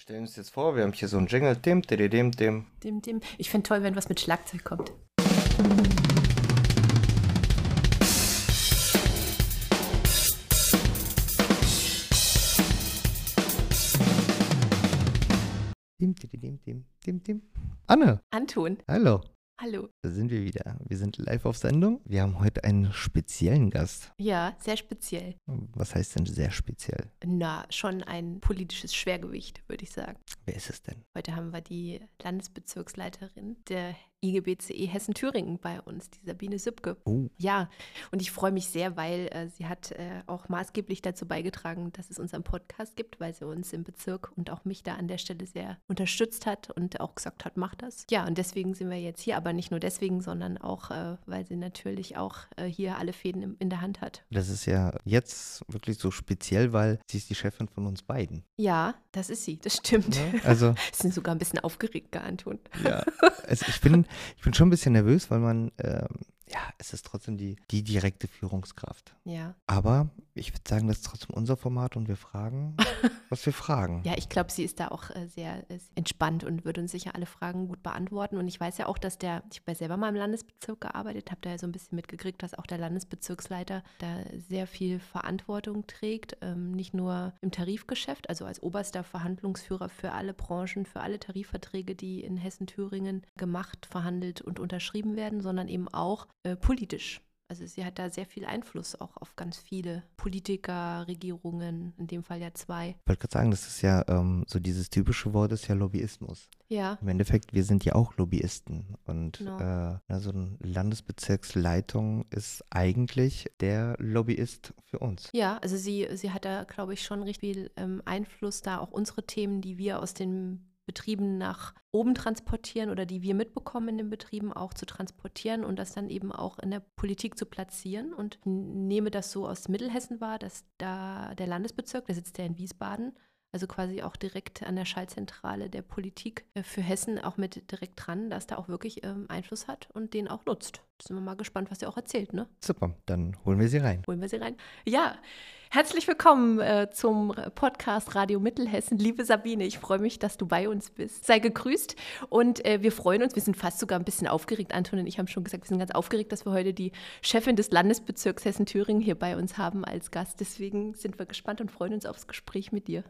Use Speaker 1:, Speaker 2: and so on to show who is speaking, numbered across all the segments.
Speaker 1: stellen uns jetzt vor, wir haben hier so einen Jingle, dim, dim, dim, dim.
Speaker 2: Dim, dim. Ich finde toll, wenn was mit Schlagzeug kommt.
Speaker 1: Dim, dim, dim, dim, dim, dim. Anne,
Speaker 2: Anton,
Speaker 1: hallo.
Speaker 2: Hallo.
Speaker 1: Da sind wir wieder. Wir sind live auf Sendung. Wir haben heute einen speziellen Gast.
Speaker 2: Ja, sehr speziell.
Speaker 1: Was heißt denn sehr speziell?
Speaker 2: Na, schon ein politisches Schwergewicht, würde ich sagen.
Speaker 1: Wer ist es denn?
Speaker 2: Heute haben wir die Landesbezirksleiterin der IGBCE Hessen-Thüringen bei uns, die Sabine Sübke.
Speaker 1: Oh,
Speaker 2: Ja, und ich freue mich sehr, weil äh, sie hat äh, auch maßgeblich dazu beigetragen, dass es unseren Podcast gibt, weil sie uns im Bezirk und auch mich da an der Stelle sehr unterstützt hat und auch gesagt hat, mach das. Ja, und deswegen sind wir jetzt hier, aber nicht nur deswegen, sondern auch, äh, weil sie natürlich auch äh, hier alle Fäden im, in der Hand hat.
Speaker 1: das ist ja jetzt wirklich so speziell, weil sie ist die Chefin von uns beiden.
Speaker 2: Ja, das ist sie, das stimmt.
Speaker 1: Ne? Also,
Speaker 2: Sind sogar ein bisschen aufgeregt, Anton.
Speaker 1: ja. Also ich bin, ich bin schon ein bisschen nervös, weil man, ähm, ja, es ist trotzdem die, die direkte Führungskraft.
Speaker 2: Ja.
Speaker 1: Aber ich würde sagen, das ist trotzdem unser Format und wir fragen, was wir fragen.
Speaker 2: Ja, ich glaube, sie ist da auch äh, sehr äh, entspannt und würde uns sicher alle Fragen gut beantworten. Und ich weiß ja auch, dass der, ich habe ja selber mal im Landesbezirk gearbeitet, habe da ja so ein bisschen mitgekriegt, dass auch der Landesbezirksleiter da sehr viel Verantwortung trägt, ähm, nicht nur im Tarifgeschäft, also als oberster Verhandlungsführer für alle Branchen, für alle Tarifverträge, die in Hessen-Thüringen gemacht, verhandelt und unterschrieben werden, sondern eben auch äh, politisch. Also sie hat da sehr viel Einfluss auch auf ganz viele Politiker, Regierungen, in dem Fall ja zwei.
Speaker 1: Ich wollte gerade sagen, das ist ja ähm, so dieses typische Wort ist ja Lobbyismus.
Speaker 2: Ja,
Speaker 1: Im Endeffekt, wir sind ja auch Lobbyisten und
Speaker 2: Genau.
Speaker 1: äh, na, so eine Landesbezirksleitung ist eigentlich der Lobbyist für uns.
Speaker 2: ja, also sie, sie hat da, glaube ich, schon richtig viel ähm, Einfluss da, auch unsere Themen, die wir aus den Betrieben nach oben transportieren oder die wir mitbekommen in den Betrieben auch zu transportieren und das dann eben auch in der Politik zu platzieren. Und nehme das so aus Mittelhessen wahr, dass da der Landesbezirk, der sitzt ja in Wiesbaden, also quasi auch direkt an der Schaltzentrale der Politik äh, für Hessen auch mit direkt dran, dass da auch wirklich ähm, Einfluss hat und den auch nutzt. Sind wir mal gespannt, was er auch erzählt, ne?
Speaker 1: Super, dann holen wir sie rein.
Speaker 2: Holen wir sie rein. Ja, herzlich willkommen äh, zum Podcast Radio Mittelhessen. Liebe Sabine, ich freue mich, dass du bei uns bist. Sei gegrüßt und äh, wir freuen uns, wir sind fast sogar ein bisschen aufgeregt. Anton und ich haben schon gesagt, wir sind ganz aufgeregt, dass wir heute die Chefin des Landesbezirks Hessen-Thüringen hier bei uns haben als Gast. Deswegen sind wir gespannt und freuen uns aufs Gespräch mit dir.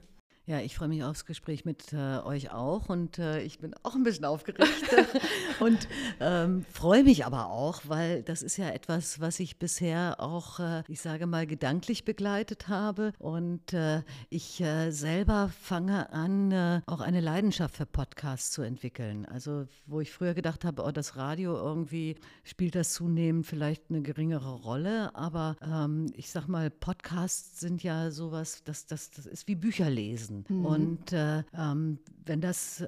Speaker 3: Ja, ich freue mich aufs Gespräch mit äh, euch auch und äh, ich bin auch ein bisschen aufgeregt und ähm, freue mich aber auch, weil das ist ja etwas, was ich bisher auch, äh, ich sage mal, gedanklich begleitet habe und äh, ich äh, selber fange an, äh, auch eine Leidenschaft für Podcasts zu entwickeln. Also wo ich früher gedacht habe, oh, das Radio irgendwie spielt das zunehmend vielleicht eine geringere Rolle, aber ähm, ich sag mal, Podcasts sind ja sowas, das, das, das ist wie Bücher lesen. Und äh, ähm, wenn das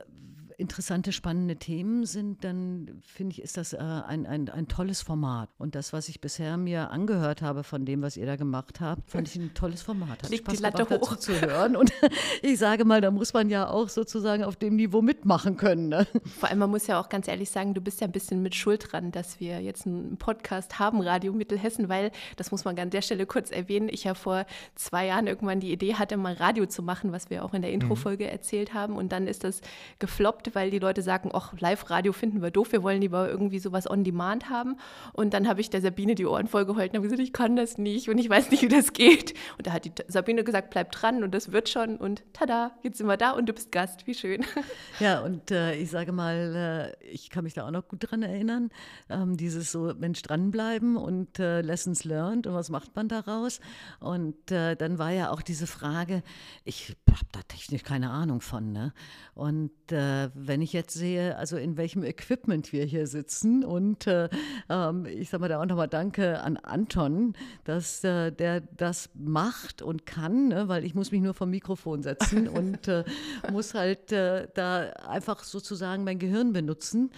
Speaker 3: interessante, spannende Themen sind, dann finde ich, ist das äh, ein, ein, ein tolles Format. Und das, was ich bisher mir angehört habe von dem, was ihr da gemacht habt, fand ich ein tolles Format. Hat
Speaker 2: die
Speaker 3: Spaß
Speaker 2: Latte
Speaker 3: gemacht,
Speaker 2: hoch.
Speaker 3: zu hören. Und ich sage mal, da muss man ja auch sozusagen auf dem Niveau mitmachen können. Ne?
Speaker 2: Vor allem, man muss ja auch ganz ehrlich sagen, du bist ja ein bisschen mit Schuld dran, dass wir jetzt einen Podcast haben, Radio Mittelhessen, weil, das muss man an der Stelle kurz erwähnen, ich ja vor zwei Jahren irgendwann die Idee hatte, mal Radio zu machen, was wir auch in der Introfolge erzählt haben. Und dann ist das gefloppt, weil die Leute sagen, ach, Live-Radio finden wir doof, wir wollen lieber irgendwie sowas on demand haben. Und dann habe ich der Sabine die Ohren vollgeheult und habe gesagt, ich kann das nicht und ich weiß nicht, wie das geht. Und da hat die Sabine gesagt, bleib dran und das wird schon. Und tada, jetzt sind wir da und du bist Gast, wie schön.
Speaker 3: Ja, und äh, ich sage mal, äh, ich kann mich da auch noch gut dran erinnern, ähm, dieses so, Mensch, dranbleiben und äh, Lessons learned und was macht man daraus? Und äh, dann war ja auch diese Frage, ich habe da technisch keine Ahnung von, ne? Und äh, wenn ich jetzt sehe, also in welchem Equipment wir hier sitzen und äh, ähm, ich sage mal da auch nochmal Danke an Anton, dass äh, der das macht und kann, ne? weil ich muss mich nur vom Mikrofon setzen und äh, muss halt äh, da einfach sozusagen mein Gehirn benutzen.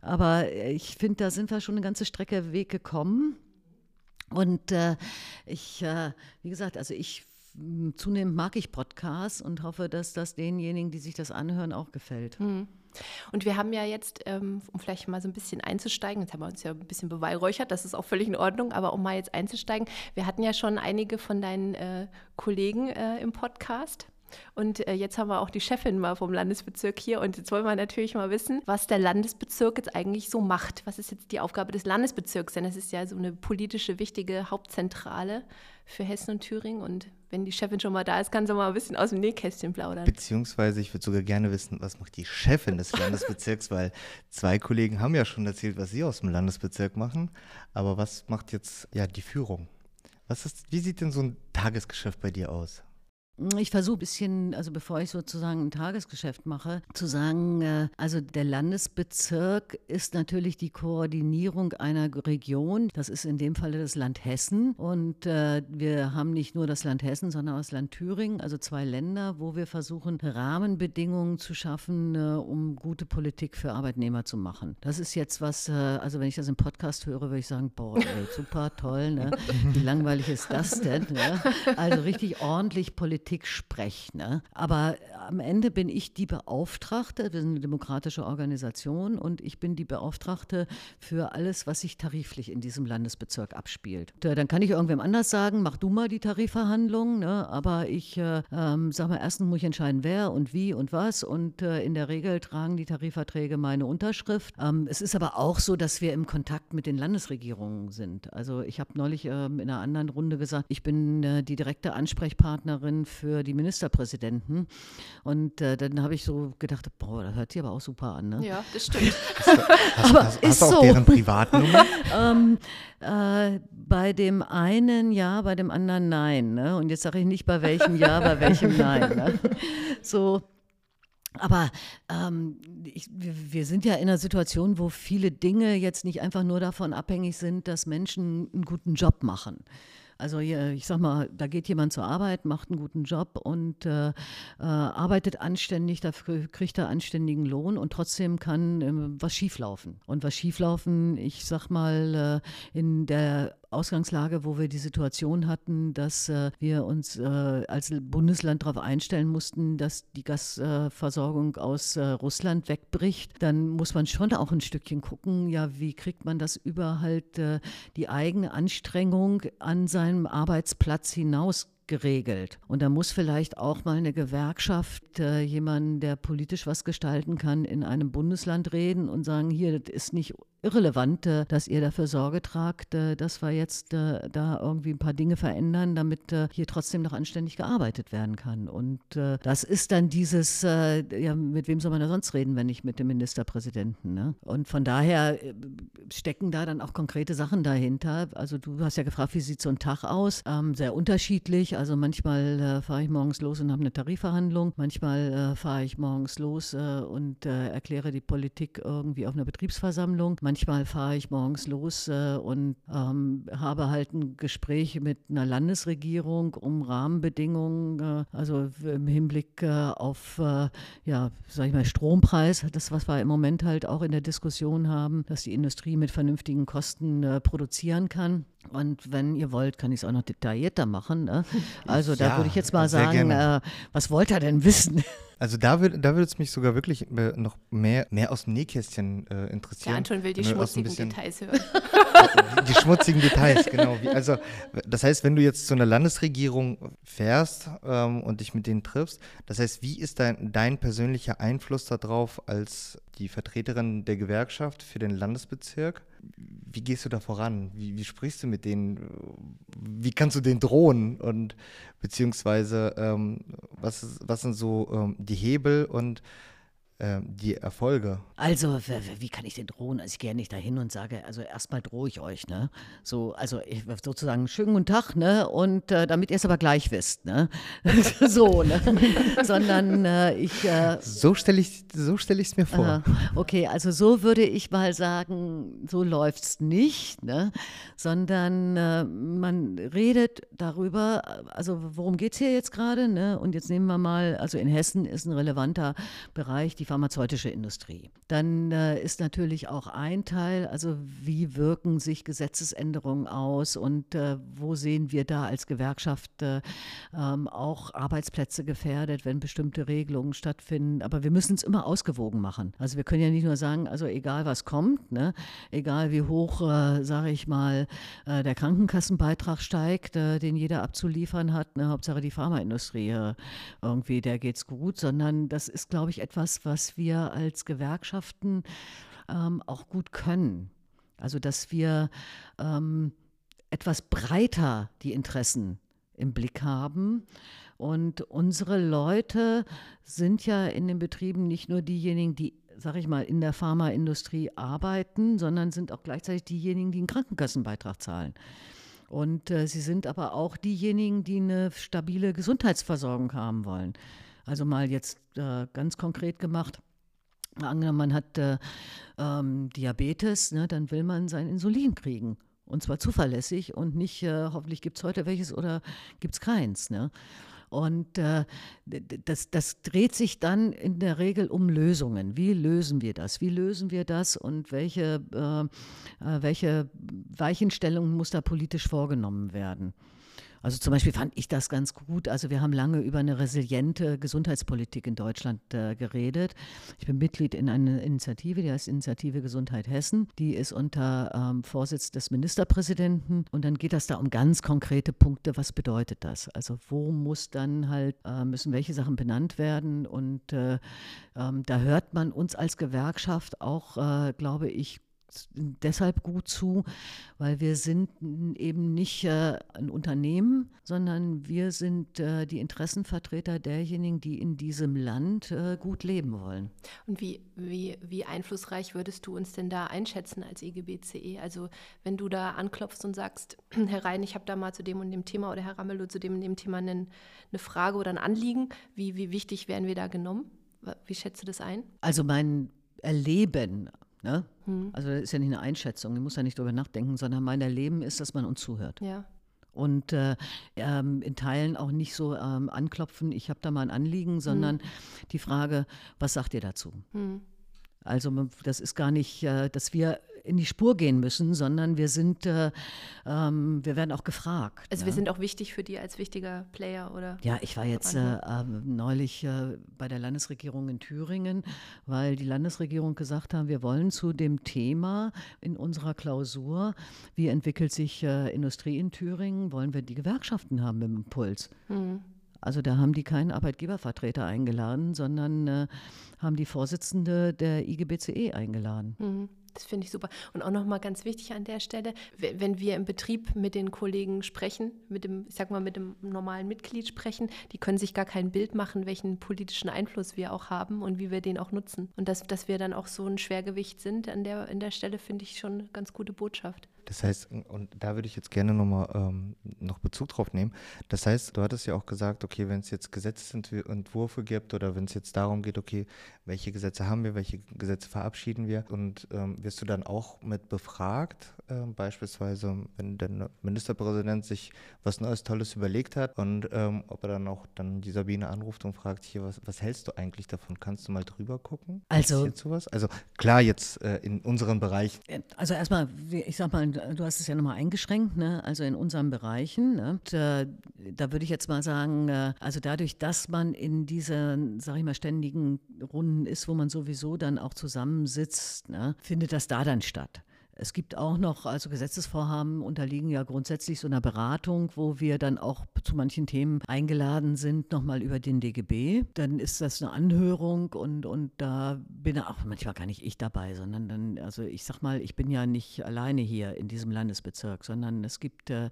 Speaker 3: Aber ich finde, da sind wir schon eine ganze Strecke Weg gekommen. Und äh, ich, äh, wie gesagt, also ich zunehmend mag ich Podcasts und hoffe, dass das denjenigen, die sich das anhören, auch gefällt.
Speaker 2: Und wir haben ja jetzt, ähm, um vielleicht mal so ein bisschen einzusteigen, jetzt haben wir uns ja ein bisschen beweihräuchert, das ist auch völlig in Ordnung, aber um mal jetzt einzusteigen, wir hatten ja schon einige von deinen äh, Kollegen äh, im Podcast. Und äh, jetzt haben wir auch die Chefin mal vom Landesbezirk hier und jetzt wollen wir natürlich mal wissen, was der Landesbezirk jetzt eigentlich so macht. Was ist jetzt die Aufgabe des Landesbezirks? Denn es ist ja so eine politische wichtige Hauptzentrale für Hessen und Thüringen und wenn die Chefin schon mal da ist, kann sie mal ein bisschen aus dem Nähkästchen plaudern.
Speaker 1: Beziehungsweise ich würde sogar gerne wissen, was macht die Chefin des Landesbezirks, weil zwei Kollegen haben ja schon erzählt, was sie aus dem Landesbezirk machen. Aber was macht jetzt ja die Führung? Was ist, wie sieht denn so ein Tagesgeschäft bei dir aus?
Speaker 3: Ich versuche ein bisschen, also bevor ich sozusagen ein Tagesgeschäft mache, zu sagen, äh, also der Landesbezirk ist natürlich die Koordinierung einer Region. Das ist in dem Falle das Land Hessen. Und äh, wir haben nicht nur das Land Hessen, sondern auch das Land Thüringen, also zwei Länder, wo wir versuchen, Rahmenbedingungen zu schaffen, äh, um gute Politik für Arbeitnehmer zu machen. Das ist jetzt was, also wenn ich das im Podcast höre, würde ich sagen, boah, ey, super, toll, ne? wie langweilig ist das denn? Ne? Also richtig ordentlich Politik Politik spreche. Ne? Aber am Ende bin ich die Beauftragte, wir sind eine demokratische Organisation und ich bin die Beauftragte für alles, was sich tariflich in diesem Landesbezirk abspielt. Und, äh, dann kann ich irgendwem anders sagen, mach du mal die Tarifverhandlungen, ne? aber ich äh, ähm, sage mal, erstens muss ich entscheiden, wer und wie und was und äh, in der Regel tragen die Tarifverträge meine Unterschrift. Ähm, es ist aber auch so, dass wir im Kontakt mit den Landesregierungen sind. Also ich habe neulich ähm, in einer anderen Runde gesagt, ich bin äh, die direkte Ansprechpartnerin für die Ministerpräsidenten. Und äh, dann habe ich so gedacht, boah, das hört sich aber auch super an. Ne?
Speaker 2: Ja, das stimmt.
Speaker 1: Hast, aber hast, hast du auch so. deren Privatnummer?
Speaker 3: ähm, äh, bei dem einen ja, bei dem anderen nein. Ne? Und jetzt sage ich nicht bei welchem ja, bei welchem nein. Ne? So. Aber ähm, ich, wir sind ja in einer Situation, wo viele Dinge jetzt nicht einfach nur davon abhängig sind, dass Menschen einen guten Job machen. Also ich sag mal, da geht jemand zur Arbeit, macht einen guten Job und äh, äh, arbeitet anständig, dafür kriegt er anständigen Lohn und trotzdem kann äh, was schieflaufen. Und was schieflaufen, ich sag mal, äh, in der Ausgangslage, wo wir die Situation hatten, dass äh, wir uns äh, als Bundesland darauf einstellen mussten, dass die Gasversorgung aus äh, Russland wegbricht, dann muss man schon auch ein Stückchen gucken, ja, wie kriegt man das über halt äh, die eigene Anstrengung an seinem Arbeitsplatz hinaus geregelt. Und da muss vielleicht auch mal eine Gewerkschaft, äh, jemand, der politisch was gestalten kann, in einem Bundesland reden und sagen, hier, das ist nicht irrelevant, äh, dass ihr dafür Sorge tragt, äh, dass wir jetzt äh, da irgendwie ein paar Dinge verändern, damit hier trotzdem noch anständig gearbeitet werden kann. Und das ist dann dieses, ja, mit wem soll man da sonst reden, wenn nicht mit dem Ministerpräsidenten? Ne? Und von daher stecken da dann auch konkrete Sachen dahinter. Also du hast ja gefragt, wie sieht so ein Tag aus? Ähm, sehr unterschiedlich. Also manchmal äh, fahre ich morgens los und habe eine Tarifverhandlung. Manchmal äh, fahre ich morgens los äh, und erkläre die Politik irgendwie auf einer Betriebsversammlung. Manchmal fahre ich morgens los äh, und ähm, habe halt ein Gespräch mit einer Landesregierung um Rahmenbedingungen, äh, also im Hinblick äh, auf, äh, ja, sag ich mal, Strompreis, das, was wir im Moment halt auch in der Diskussion haben, dass die Industrie mit vernünftigen Kosten äh, produzieren kann. Und wenn ihr wollt, kann ich es auch noch detaillierter machen. Ne? Also ja, da würde ich jetzt mal sagen, äh, was wollt ihr denn wissen?
Speaker 1: Also da, würde da es mich sogar wirklich äh, noch mehr, mehr aus dem Nähkästchen äh, interessieren.
Speaker 2: Ja, Anton will die schmutzigen bisschen, Details hören.
Speaker 1: die schmutzigen Details, genau. Wie, also das heißt, wenn du jetzt zu einer Landesregierung fährst ähm, und dich mit denen triffst, das heißt, wie ist dein, dein persönlicher Einfluss darauf als die Vertreterin der Gewerkschaft für den Landesbezirk? Wie gehst du da voran? Wie, wie sprichst du mit denen? Wie kannst du denen drohen? Und beziehungsweise ähm, was, was sind so ähm, die Hebel und die Erfolge.
Speaker 3: Also, wie kann ich denn drohen? Also, ich gehe ja nicht dahin und sage, also erstmal drohe ich euch, ne? So, also ich, sozusagen, schönen guten Tag, ne? Und äh, damit ihr es aber gleich wisst, ne? so, ne? Sondern äh, ich. Äh,
Speaker 1: so stelle ich es so stell mir vor.
Speaker 3: okay, also so würde ich mal sagen, so läuft es nicht, ne? Sondern äh, man redet darüber, also worum geht es hier jetzt gerade, ne? Und jetzt nehmen wir mal, also in Hessen ist ein relevanter Bereich die pharmazeutische Industrie. Dann äh, ist natürlich auch ein Teil, also wie wirken sich Gesetzesänderungen aus und äh, wo sehen wir da als Gewerkschaft äh, ähm, auch Arbeitsplätze gefährdet, wenn bestimmte Regelungen stattfinden. Aber wir müssen es immer ausgewogen machen. Also wir können ja nicht nur sagen, also egal was kommt, ne, egal wie hoch, äh, sage ich mal, äh, der Krankenkassenbeitrag steigt, äh, den jeder abzuliefern hat, ne, Hauptsache die Pharmaindustrie irgendwie, der geht's gut, sondern das ist, glaube ich, etwas, was wir als Gewerkschaften ähm, auch gut können. Also dass wir ähm, etwas breiter die Interessen im Blick haben. Und unsere Leute sind ja in den Betrieben nicht nur diejenigen, die, sag ich mal, in der Pharmaindustrie arbeiten, sondern sind auch gleichzeitig diejenigen, die einen Krankenkassenbeitrag zahlen. Und äh, sie sind aber auch diejenigen, die eine stabile Gesundheitsversorgung haben wollen. Also mal jetzt äh, ganz konkret gemacht. Angenommen, man hat äh, ähm, Diabetes, ne, dann will man sein Insulin kriegen. Und zwar zuverlässig und nicht, äh, hoffentlich gibt es heute welches oder gibt es keins. Ne? Und äh, das, das dreht sich dann in der Regel um Lösungen. Wie lösen wir das? Wie lösen wir das und welche, äh, äh welche Weichenstellungen muss da politisch vorgenommen werden? Also zum Beispiel fand ich das ganz gut. Also wir haben lange über eine resiliente Gesundheitspolitik in Deutschland äh, geredet. Ich bin Mitglied in einer Initiative, die heißt Initiative Gesundheit Hessen. Die ist unter ähm, Vorsitz des Ministerpräsidenten. Und dann geht das da um ganz konkrete Punkte. Was bedeutet das? Also wo muss dann halt, äh, müssen welche Sachen benannt werden? Und äh, ähm, da hört man uns als Gewerkschaft auch, äh, glaube ich, deshalb gut zu, weil wir sind eben nicht äh, ein Unternehmen, sondern wir sind äh, die Interessenvertreter derjenigen, die in diesem Land äh, gut leben wollen.
Speaker 2: Und wie, wie, wie einflussreich würdest du uns denn da einschätzen als IGBCE? E? Also wenn du da anklopfst und sagst, Herr Rhein, ich habe da mal zu dem und dem Thema oder Herr Ramelow zu dem und dem Thema eine, eine Frage oder ein Anliegen, wie, wie wichtig werden wir da genommen? Wie schätzt du das ein?
Speaker 3: Also mein Erleben Ne? Hm. Also das ist ja nicht eine Einschätzung, ich muss ja nicht darüber nachdenken, sondern mein Erleben ist, dass man uns zuhört.
Speaker 2: Ja.
Speaker 3: Und äh, ähm, in Teilen auch nicht so ähm, anklopfen, ich habe da mal ein Anliegen, sondern hm. die Frage, was sagt ihr dazu? Hm. Also das ist gar nicht, äh, dass wir in die Spur gehen müssen, sondern wir sind, äh, ähm, wir werden auch gefragt.
Speaker 2: Also ja. wir sind auch wichtig für die als wichtiger Player, oder?
Speaker 3: Ja, ich war jetzt äh, äh, neulich äh, bei der Landesregierung in Thüringen, weil die Landesregierung gesagt haben, wir wollen zu dem Thema in unserer Klausur, wie entwickelt sich äh, Industrie in Thüringen, wollen wir die Gewerkschaften haben im Impuls. Mhm. Also da haben die keinen Arbeitgebervertreter eingeladen, sondern äh, haben die Vorsitzende der IGBCE eingeladen.
Speaker 2: Mhm. Das finde ich super. Und auch nochmal ganz wichtig an der Stelle, wenn wir im Betrieb mit den Kollegen sprechen, mit dem, ich sag mal, mit dem normalen Mitglied sprechen, die können sich gar kein Bild machen, welchen politischen Einfluss wir auch haben und wie wir den auch nutzen. Und dass, dass wir dann auch so ein Schwergewicht sind an der, an der Stelle, finde ich schon eine ganz gute Botschaft.
Speaker 1: Das heißt, und da würde ich jetzt gerne nochmal ähm, noch Bezug drauf nehmen. Das heißt, du hattest ja auch gesagt, okay, wenn es jetzt Gesetzesentwürfe gibt oder wenn es jetzt darum geht, okay, welche Gesetze haben wir, welche Gesetze verabschieden wir und ähm, wirst du dann auch mit befragt, äh, beispielsweise, wenn der Ministerpräsident sich was Neues, Tolles überlegt hat und ähm, ob er dann auch dann die Sabine anruft und fragt, hier, was, was hältst du eigentlich davon? Kannst du mal drüber gucken?
Speaker 3: Also,
Speaker 1: also klar, jetzt äh, in unseren Bereich.
Speaker 3: Also erstmal, ich sag mal, du hast es ja nochmal eingeschränkt, ne? also in unseren Bereichen. Ne? Und, äh, da würde ich jetzt mal sagen, äh, also dadurch, dass man in diesen, sag ich mal, ständigen Runden ist, wo man sowieso dann auch zusammensitzt, ne? findet das da dann statt. Es gibt auch noch, also Gesetzesvorhaben unterliegen ja grundsätzlich so einer Beratung, wo wir dann auch zu manchen Themen eingeladen sind, nochmal über den DGB. Dann ist das eine Anhörung und, und da bin auch manchmal gar nicht ich dabei, sondern dann, also ich sag mal, ich bin ja nicht alleine hier in diesem Landesbezirk, sondern es gibt, äh,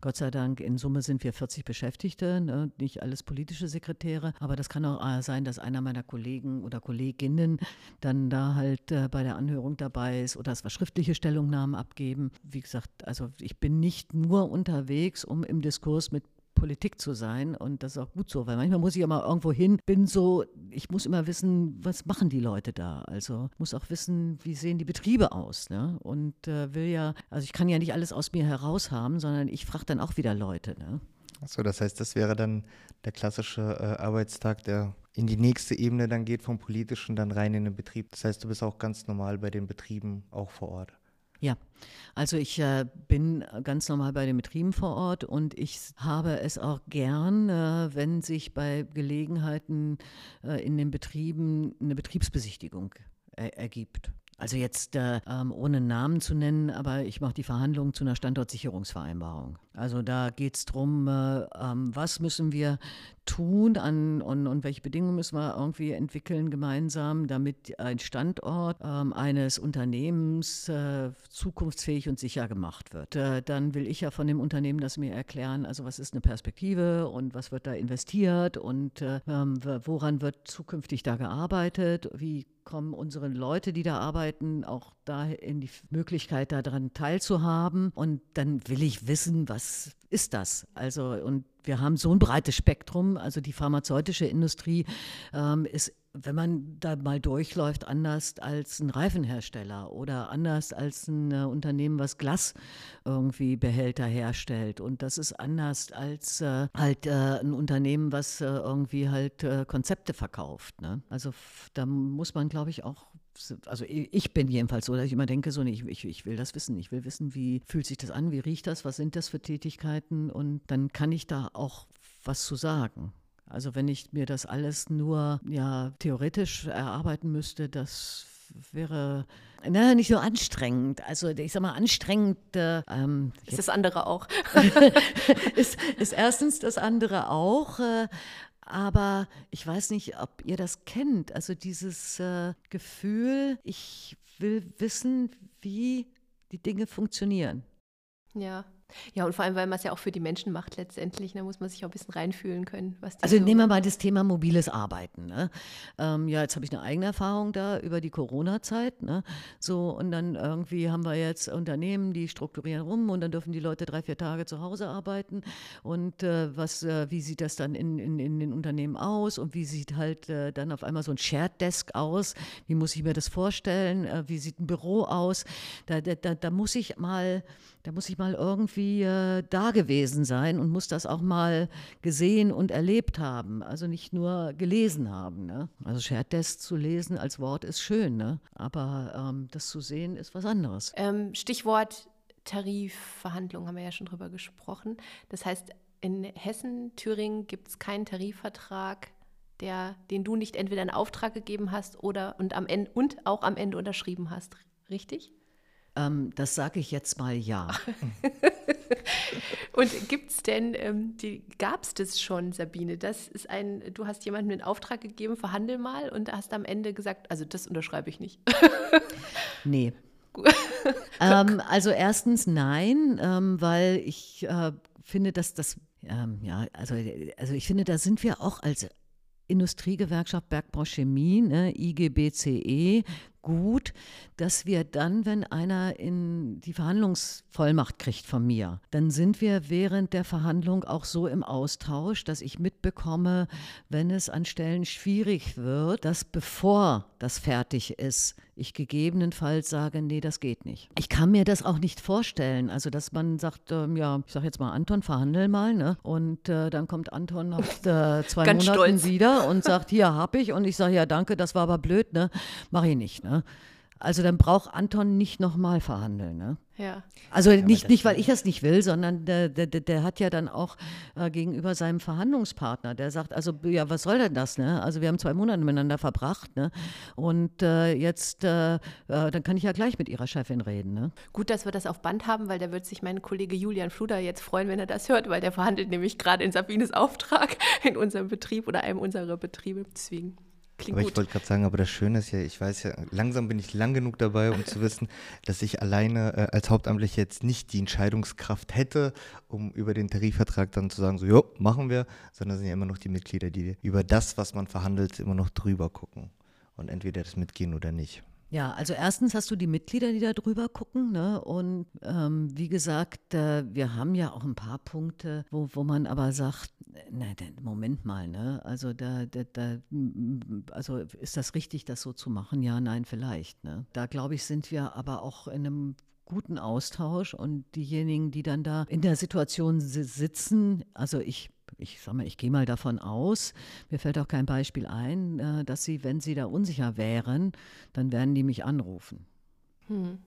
Speaker 3: Gott sei Dank, in Summe sind wir 40 Beschäftigte, ne? nicht alles politische Sekretäre, aber das kann auch äh, sein, dass einer meiner Kollegen oder Kolleginnen dann da halt äh, bei der Anhörung dabei ist oder es war schriftliche Stellungnahmen abgeben. Wie gesagt, also ich bin nicht nur unterwegs, um im Diskurs mit Politik zu sein und das ist auch gut so, weil manchmal muss ich ja mal irgendwo hin, bin so, ich muss immer wissen, was machen die Leute da? Also muss auch wissen, wie sehen die Betriebe aus, ne? Und äh, will ja, also ich kann ja nicht alles aus mir heraus haben, sondern ich frage dann auch wieder Leute, ne?
Speaker 1: Achso, das heißt, das wäre dann der klassische äh, Arbeitstag der in die nächste Ebene dann geht vom politischen dann rein in den Betrieb. Das heißt, du bist auch ganz normal bei den Betrieben auch vor Ort.
Speaker 3: Ja, also ich äh, bin ganz normal bei den Betrieben vor Ort und ich habe es auch gern, äh, wenn sich bei Gelegenheiten äh, in den Betrieben eine Betriebsbesichtigung ergibt. Also jetzt äh, ähm, ohne Namen zu nennen, aber ich mache die Verhandlungen zu einer Standortsicherungsvereinbarung. Also da geht es darum, äh, ähm, was müssen wir tun an, und, und, welche Bedingungen müssen wir irgendwie entwickeln gemeinsam, damit ein Standort ähm, eines Unternehmens äh, zukunftsfähig und sicher gemacht wird. Äh, dann will ich ja von dem Unternehmen das mir erklären, also was ist eine Perspektive und was wird da investiert und äh, ähm, woran wird zukünftig da gearbeitet, wie kommen unsere Leute, die da arbeiten, auch da in die Möglichkeit, daran teilzuhaben. Und dann will ich wissen, was ist das? Also, und wir haben so ein breites Spektrum. Also die pharmazeutische Industrie ähm, ist wenn man da mal durchläuft, anders als ein Reifenhersteller oder anders als ein äh, Unternehmen, was Glas irgendwie Behälter herstellt. Und das ist anders als äh, halt äh, ein Unternehmen, was äh, irgendwie halt äh, Konzepte verkauft. Ne? Also da muss man, glaube ich, auch also ich bin jedenfalls so, dass ich immer denke, so, nee, ich, ich, will das wissen. Ich will wissen, wie fühlt sich das an, wie riecht das, was sind das für Tätigkeiten und dann kann ich da auch was zu sagen. Also wenn ich mir das alles nur ja theoretisch erarbeiten müsste, das wäre na, nicht so anstrengend. Also ich sag mal, anstrengend. Äh, ähm,
Speaker 2: ist das andere auch.
Speaker 3: ist, ist erstens das andere auch. Äh, aber ich weiß nicht, ob ihr das kennt. Also dieses äh, Gefühl, ich will wissen, wie die Dinge funktionieren.
Speaker 2: Ja. Ja, und vor allem, weil man es ja auch für die Menschen macht letztendlich, da ne, muss man sich auch ein bisschen reinfühlen können.
Speaker 3: also so nehmen wir mal das Thema mobiles Arbeiten. Ne? Ähm, ja, jetzt habe ich eine eigene Erfahrung da über die Corona-Zeit. Ne? So, und dann irgendwie haben wir jetzt Unternehmen, die strukturieren rum und dann dürfen die Leute drei, vier Tage zu Hause arbeiten. Und äh, was, äh, wie sieht das dann in, in, in den Unternehmen aus und wie sieht halt äh, dann auf einmal so ein Shared Desk aus? Wie muss ich mir das vorstellen? Äh, wie sieht ein Büro aus? Da, da, da, da muss ich mal da muss ich mal irgendwie äh, da gewesen sein und muss das auch mal gesehen und erlebt haben. Also nicht nur gelesen haben. Ne? Also Shared Desk zu lesen als Wort ist schön, ne? aber ähm, das zu sehen ist was anderes.
Speaker 2: Ähm, Stichwort Tarifverhandlungen haben wir ja schon drüber gesprochen. Das heißt, in Hessen, Thüringen gibt es keinen Tarifvertrag, der, den du nicht entweder in Auftrag gegeben hast oder und am Ende und auch am Ende unterschrieben hast. Richtig?
Speaker 3: Ähm, das sage ich jetzt mal ja.
Speaker 2: Und gibt es denn, ähm, gab es das schon, Sabine? Das ist ein, du hast jemandem einen Auftrag gegeben, verhandel mal und hast am Ende gesagt, also das unterschreibe ich nicht.
Speaker 3: nee. ähm, also erstens nein, ähm, weil ich äh, finde, dass das, ähm, ja, also, also ich finde, da sind wir auch als Industriegewerkschaft Bergbau Chemie, ne, IGBCE, gut, dass wir dann, wenn einer in die Verhandlungsvollmacht kriegt von mir, dann sind wir während der Verhandlung auch so im Austausch, dass ich mitbekomme, wenn es an Stellen schwierig wird, dass bevor das fertig ist, ich gegebenenfalls sage, nee, das geht nicht. Ich kann mir das auch nicht vorstellen, also dass man sagt, ähm, ja, ich sage jetzt mal, Anton, verhandel mal, ne? und äh, dann kommt Anton nach äh, zwei Monaten stolz. wieder und sagt, hier hab ich und ich sage, ja, danke, das war aber blöd, ne? Mach ich nicht, ne? Also dann braucht Anton nicht nochmal verhandeln. Ne?
Speaker 2: Ja.
Speaker 3: Also ja, nicht, nicht, weil ich das nicht will, sondern der, der, der hat ja dann auch äh, gegenüber seinem Verhandlungspartner, der sagt, also ja, was soll denn das? Ne? Also wir haben zwei Monate miteinander verbracht ne? und äh, jetzt, äh, äh dann kann ich ja gleich mit ihrer Chefin reden. Ne?
Speaker 2: Gut, dass wir das auf Band haben, weil da wird sich mein Kollege Julian Fluder jetzt freuen, wenn er das hört, weil der verhandelt nämlich gerade in Sabines Auftrag in unserem Betrieb oder einem unserer Betriebe. Deswegen
Speaker 1: Klingt aber gut. ich wollte gerade sagen, aber das Schöne ist ja, ich weiß ja, langsam bin ich lang genug dabei, um zu wissen, dass ich alleine äh, als Hauptamtlich jetzt nicht die Entscheidungskraft hätte, um über den Tarifvertrag dann zu sagen, so, jo, machen wir, sondern es sind ja immer noch die Mitglieder, die über das, was man verhandelt, immer noch drüber gucken und entweder das mitgehen oder nicht.
Speaker 3: Ja, also erstens hast du die Mitglieder, die da drüber gucken. Ne? Und ähm, wie gesagt, äh, wir haben ja auch ein paar Punkte, wo, wo man aber sagt, na, Moment mal, ne? Also da, da, da, also ist das richtig, das so zu machen? Ja, nein, vielleicht. Ne? Da glaube ich, sind wir aber auch in einem guten Austausch und diejenigen, die dann da in der Situation sitzen, also ich ich sag mal, ich gehe mal davon aus, mir fällt auch kein Beispiel ein, äh, dass sie, wenn sie da unsicher wären, dann werden die mich anrufen.
Speaker 1: Hm.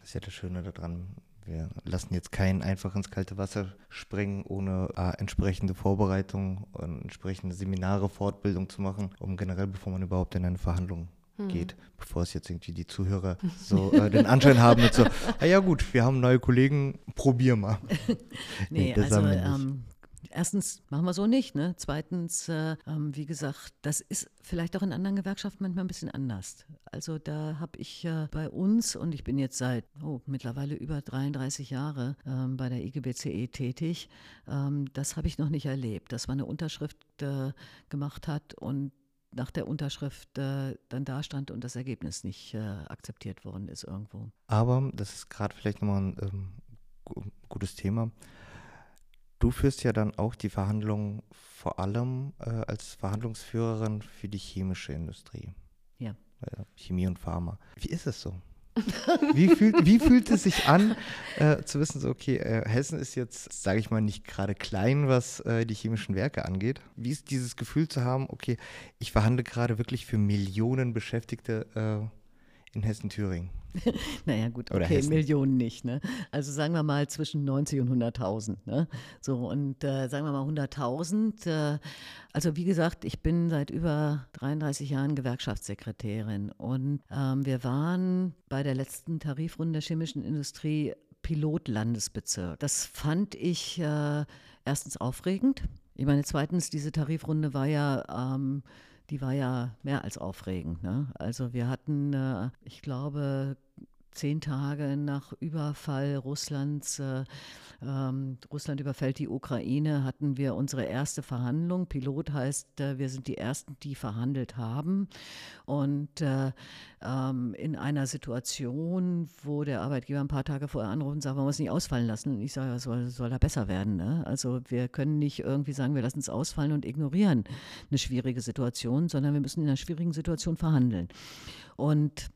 Speaker 1: Das ist ja das Schöne daran. Wir lassen jetzt keinen einfach ins kalte Wasser springen, ohne äh, entsprechende Vorbereitung und entsprechende Seminare, Fortbildung zu machen, um generell, bevor man überhaupt in eine Verhandlung hm. geht, bevor es jetzt irgendwie die Zuhörer so äh, den Anschein haben mit so, ah ja gut, wir haben neue Kollegen, probier mal.
Speaker 3: nee, nee also ähm, erstens machen wir so nicht. Ne? Zweitens, äh, ähm, wie gesagt, das ist vielleicht auch in anderen Gewerkschaften manchmal ein bisschen anders. Also da habe ich äh, bei uns, und ich bin jetzt seit oh, mittlerweile über 33 Jahre ähm, bei der IGBCE tätig, ähm, das habe ich noch nicht erlebt, dass man eine Unterschrift äh, gemacht hat und nach der Unterschrift äh, dann da stand und das Ergebnis nicht äh, akzeptiert worden ist irgendwo.
Speaker 1: Aber das ist gerade vielleicht nochmal ein ähm, gutes Thema. Du führst ja dann auch die Verhandlungen vor allem äh, als Verhandlungsführerin für die chemische Industrie.
Speaker 3: Ja.
Speaker 1: Äh, Chemie und Pharma. Wie ist es so? wie, fühlt, wie fühlt es sich an, äh, zu wissen, so, okay, äh, Hessen ist jetzt, sage ich mal, nicht gerade klein, was äh, die chemischen Werke angeht. Wie ist dieses Gefühl zu haben, okay, ich verhandle gerade wirklich für Millionen Beschäftigte äh, in Hessen-Thüringen?
Speaker 3: naja, gut, okay, Hessen. Millionen nicht. Ne? Also sagen wir mal zwischen 90 und 100.000. Ne? So, und äh, sagen wir mal 100.000. Äh, also wie gesagt, ich bin seit über 33 Jahren Gewerkschaftssekretärin und ähm, wir waren bei der letzten Tarifrunde der chemischen Industrie Pilotlandesbezirk. Das fand ich äh, erstens aufregend. Ich meine, zweitens, diese Tarifrunde war ja ähm, die war ja mehr als aufregend. Ne? Also wir hatten, äh, ich glaube, zehn Tage nach Überfall Russlands, äh, ähm, Russland überfällt die Ukraine, hatten wir unsere erste Verhandlung. Pilot heißt, äh, wir sind die Ersten, die verhandelt haben. Und äh, ähm, in einer Situation, wo der Arbeitgeber ein paar Tage vorher anruft und sagt, man muss nicht ausfallen lassen. Und ich sage, soll, soll da besser werden. Ne? Also wir können nicht irgendwie sagen, wir lassen es ausfallen und ignorieren eine schwierige Situation, sondern wir müssen in einer schwierigen Situation verhandeln. Und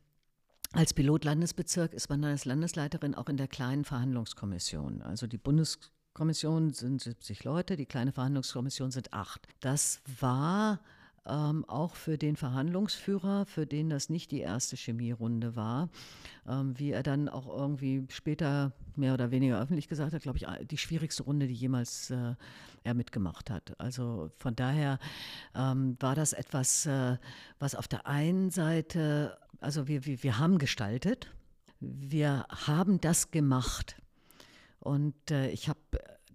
Speaker 3: als Pilot-Landesbezirk ist man dann als Landesleiterin auch in der kleinen Verhandlungskommission. Also die Bundeskommission sind 70 Leute, die kleine Verhandlungskommission sind acht. Das war ähm, auch für den Verhandlungsführer, für den das nicht die erste Chemierunde war, ähm, wie er dann auch irgendwie später mehr oder weniger öffentlich gesagt hat, glaube ich, die schwierigste Runde, die jemals äh, er mitgemacht hat. Also von daher ähm, war das etwas, äh, was auf der einen Seite also wir, wir, wir haben gestaltet, wir haben das gemacht. Und äh, ich habe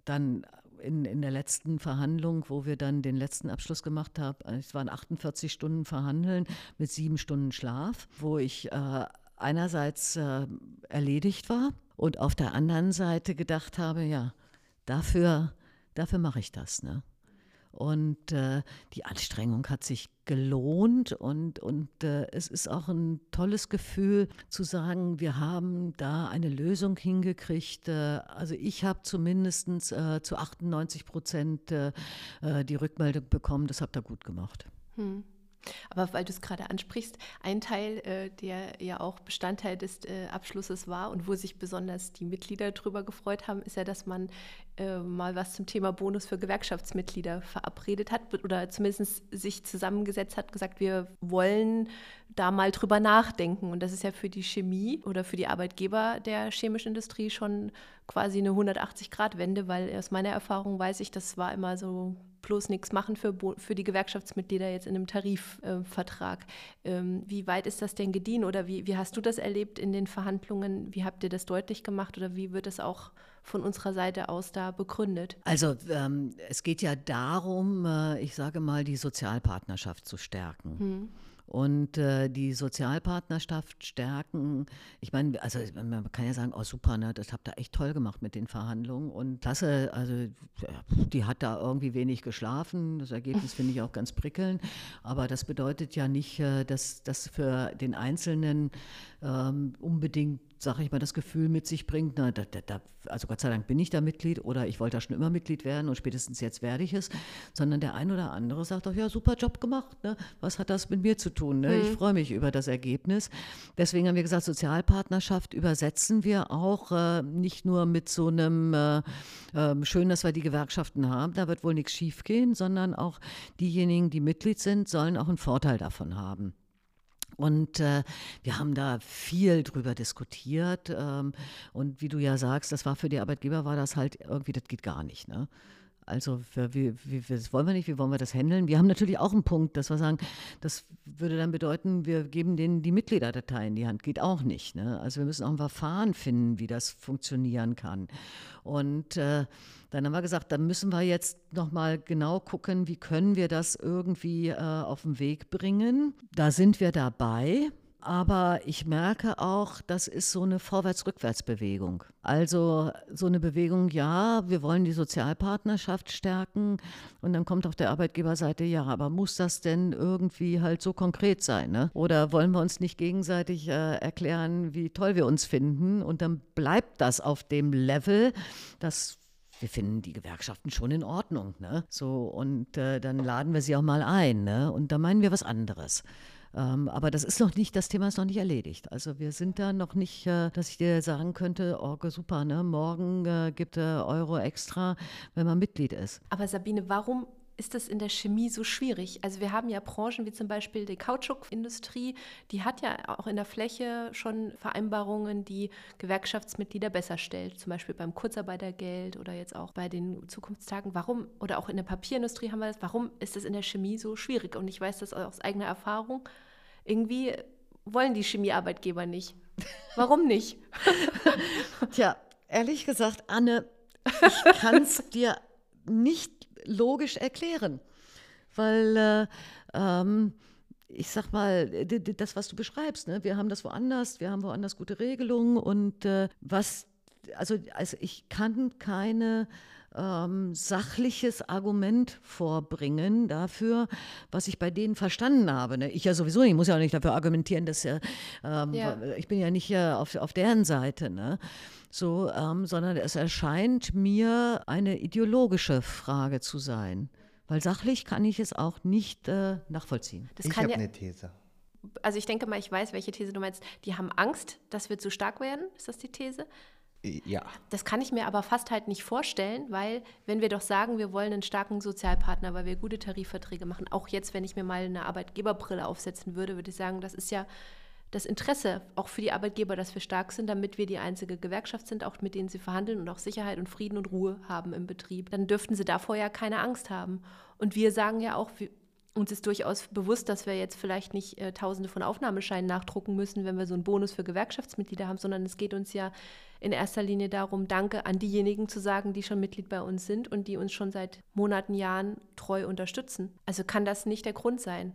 Speaker 3: dann in, in der letzten Verhandlung, wo wir dann den letzten Abschluss gemacht haben, äh, es waren 48 Stunden Verhandeln mit sieben Stunden Schlaf, wo ich äh, einerseits äh, erledigt war und auf der anderen Seite gedacht habe, ja, dafür, dafür mache ich das. Ne? Und äh, die Anstrengung hat sich gelohnt und, und äh, es ist auch ein tolles Gefühl zu sagen, wir haben da eine Lösung hingekriegt. Äh, also ich habe zumindest äh, zu 98 Prozent äh, äh, die Rückmeldung bekommen, das habt ihr gut gemacht. Hm.
Speaker 2: Aber weil du es gerade ansprichst, ein Teil, äh, der ja auch Bestandteil des äh, Abschlusses war und wo sich besonders die Mitglieder darüber gefreut haben, ist ja, dass man äh, mal was zum Thema Bonus für Gewerkschaftsmitglieder verabredet hat oder zumindest sich zusammengesetzt hat, gesagt, wir wollen da mal drüber nachdenken. Und das ist ja für die Chemie oder für die Arbeitgeber der chemischen Industrie schon quasi eine 180-Grad-Wende, weil aus meiner Erfahrung weiß ich, das war immer so bloß nichts machen für, für die Gewerkschaftsmitglieder jetzt in einem Tarifvertrag. Ähm, wie weit ist das denn gediehen oder wie, wie hast du das erlebt in den Verhandlungen? Wie habt ihr das deutlich gemacht oder wie wird es auch von unserer Seite aus da begründet?
Speaker 3: Also ähm, es geht ja darum, äh, ich sage mal, die Sozialpartnerschaft zu stärken. Hm und äh, die Sozialpartnerschaft stärken. Ich meine, also man kann ja sagen, oh super, ne, das habt ihr echt toll gemacht mit den Verhandlungen und klasse, also die hat da irgendwie wenig geschlafen. Das Ergebnis finde ich auch ganz prickelnd, aber das bedeutet ja nicht, äh, dass das für den Einzelnen ähm, unbedingt sage ich mal, das Gefühl mit sich bringt, na, da, da, also Gott sei Dank bin ich da Mitglied oder ich wollte da schon immer Mitglied werden und spätestens jetzt werde ich es, sondern der ein oder andere sagt doch, ja, super Job gemacht, ne? was hat das mit mir zu tun? Ne? Mhm. Ich freue mich über das Ergebnis. Deswegen haben wir gesagt, Sozialpartnerschaft übersetzen wir auch äh, nicht nur mit so einem, äh, äh, schön, dass wir die Gewerkschaften haben, da wird wohl nichts schiefgehen, sondern auch diejenigen, die Mitglied sind, sollen auch einen Vorteil davon haben. Und äh, wir haben da viel drüber diskutiert. Ähm, und wie du ja sagst, das war für die Arbeitgeber, war das halt irgendwie, das geht gar nicht. Ne? Also wie, wie, das wollen wir nicht, wie wollen wir das handeln? Wir haben natürlich auch einen Punkt, dass wir sagen, das würde dann bedeuten, wir geben denen die Mitgliederdatei in die Hand. Geht auch nicht. Ne? Also wir müssen auch ein Verfahren finden, wie das funktionieren kann. Und äh, dann haben wir gesagt, dann müssen wir jetzt nochmal genau gucken, wie können wir das irgendwie äh, auf den Weg bringen. Da sind wir dabei. Aber ich merke auch, das ist so eine Vorwärts-Rückwärts-Bewegung. Also so eine Bewegung, ja, wir wollen die Sozialpartnerschaft stärken. Und dann kommt auf der Arbeitgeberseite, ja, aber muss das denn irgendwie halt so konkret sein? Ne? Oder wollen wir uns nicht gegenseitig äh, erklären, wie toll wir uns finden? Und dann bleibt das auf dem Level, dass wir finden die Gewerkschaften schon in Ordnung. Ne? So, und äh, dann laden wir sie auch mal ein. Ne? Und da meinen wir was anderes. Ähm, aber das ist noch nicht, das Thema ist noch nicht erledigt. Also wir sind da noch nicht, äh, dass ich dir sagen könnte, oh super, ne? morgen äh, gibt er Euro extra, wenn man Mitglied ist.
Speaker 2: Aber Sabine, warum ist das in der Chemie so schwierig? Also wir haben ja Branchen wie zum Beispiel die Kautschukindustrie, die hat ja auch in der Fläche schon Vereinbarungen, die Gewerkschaftsmitglieder besser stellt, zum Beispiel beim Kurzarbeitergeld oder jetzt auch bei den Zukunftstagen. Warum, oder auch in der Papierindustrie haben wir das, warum ist das in der Chemie so schwierig? Und ich weiß das aus eigener Erfahrung, irgendwie wollen die Chemiearbeitgeber nicht. Warum nicht?
Speaker 3: Tja, ehrlich gesagt, Anne, ich kann es dir nicht logisch erklären. Weil, äh, ähm, ich sag mal, das, was du beschreibst, ne? wir haben das woanders, wir haben woanders gute Regelungen und äh, was, also, also ich kann keine ähm, sachliches Argument vorbringen dafür, was ich bei denen verstanden habe. Ne? Ich ja sowieso nicht, ich muss ja auch nicht dafür argumentieren, dass äh, ähm, ja. ich bin ja nicht äh, auf, auf deren Seite. Ne? so, ähm, sondern es erscheint mir eine ideologische Frage zu sein. Weil sachlich kann ich es auch nicht äh, nachvollziehen.
Speaker 1: Das ich habe ja, eine These.
Speaker 2: Also ich denke mal, ich weiß, welche These du meinst. Die haben Angst, dass wir zu stark werden. Ist das die These?
Speaker 1: Ja.
Speaker 2: Das kann ich mir aber fast halt nicht vorstellen, weil wenn wir doch sagen, wir wollen einen starken Sozialpartner, weil wir gute Tarifverträge machen, auch jetzt, wenn ich mir mal eine Arbeitgeberbrille aufsetzen würde, würde ich sagen, das ist ja das Interesse auch für die Arbeitgeber, dass wir stark sind, damit wir die einzige Gewerkschaft sind, auch mit denen sie verhandeln und auch Sicherheit und Frieden und Ruhe haben im Betrieb, dann dürften sie davor ja keine Angst haben. Und wir sagen ja auch, uns ist durchaus bewusst, dass wir jetzt vielleicht nicht äh, tausende von Aufnahmescheinen nachdrucken müssen, wenn wir so einen Bonus für Gewerkschaftsmitglieder haben, sondern es geht uns ja in erster Linie darum, Danke an diejenigen zu sagen, die schon Mitglied bei uns sind und die uns schon seit Monaten, Jahren treu unterstützen. Also kann das nicht der Grund sein,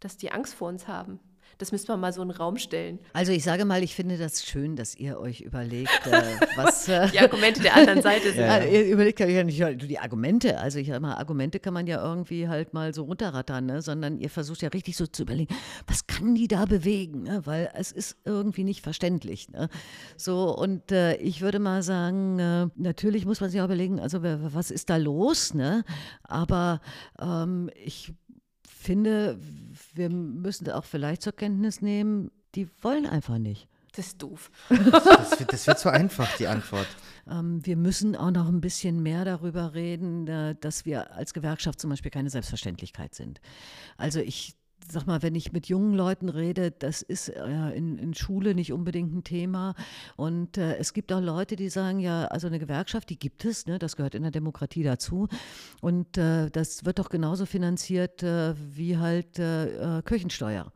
Speaker 2: dass die Angst vor uns haben. Das müsste man mal so in den Raum stellen.
Speaker 3: Also ich sage mal, ich finde das schön, dass ihr euch überlegt, äh, was
Speaker 2: äh, die Argumente der anderen Seite sind.
Speaker 3: Ja, ja. Ihr überlegt ja nicht die Argumente. Also ich sage mal, Argumente kann man ja irgendwie halt mal so runterrattern, ne? sondern ihr versucht ja richtig so zu überlegen, was kann die da bewegen, ne? weil es ist irgendwie nicht verständlich. Ne? So und äh, ich würde mal sagen, äh, natürlich muss man sich auch überlegen, also was ist da los? Ne? Aber ähm, ich finde, wir müssen auch vielleicht zur Kenntnis nehmen, die wollen einfach nicht.
Speaker 2: Das ist doof.
Speaker 1: Das wird, das wird so einfach, die Antwort.
Speaker 3: Ähm, wir müssen auch noch ein bisschen mehr darüber reden, äh, dass wir als Gewerkschaft zum Beispiel keine Selbstverständlichkeit sind. Also ich sag mal, wenn ich mit jungen Leuten rede, das ist äh, in, in, Schule nicht unbedingt ein Thema. Und äh, es gibt auch Leute, die sagen, ja, also eine Gewerkschaft, die gibt es, ne, das gehört in der Demokratie dazu. Und äh, das wird doch genauso finanziert äh, wie halt äh, äh, Kirchensteuer.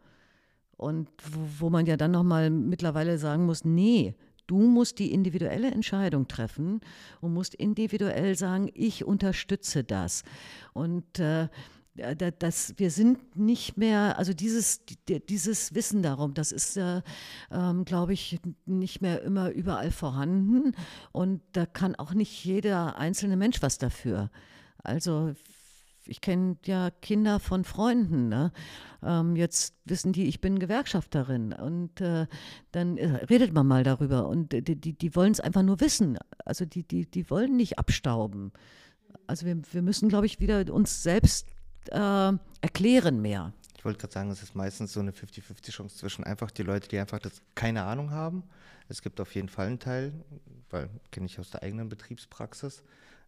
Speaker 3: Und wo, wo man ja dann nochmal mittlerweile sagen muss, nee, Du musst die individuelle Entscheidung treffen und musst individuell sagen, ich unterstütze das. Und äh, dass wir sind nicht mehr, also dieses, dieses Wissen darum, das ist, äh, ähm, glaube ich, nicht mehr immer überall vorhanden und da kann auch nicht jeder einzelne Mensch was dafür. Also ich kenne ja Kinder von Freunden, ne? ähm, jetzt wissen die, ich bin Gewerkschafterin und äh, dann äh, redet man mal darüber und die, die, die wollen es einfach nur wissen. Also die, die, die wollen nicht abstauben. Also wir, wir müssen, glaube ich, wieder uns selbst äh, erklären mehr.
Speaker 1: Ich wollte gerade sagen, es ist meistens so eine 50-50-Chance zwischen einfach die Leute, die einfach das keine Ahnung haben. Es gibt auf jeden Fall einen Teil, weil kenne ich aus der eigenen Betriebspraxis.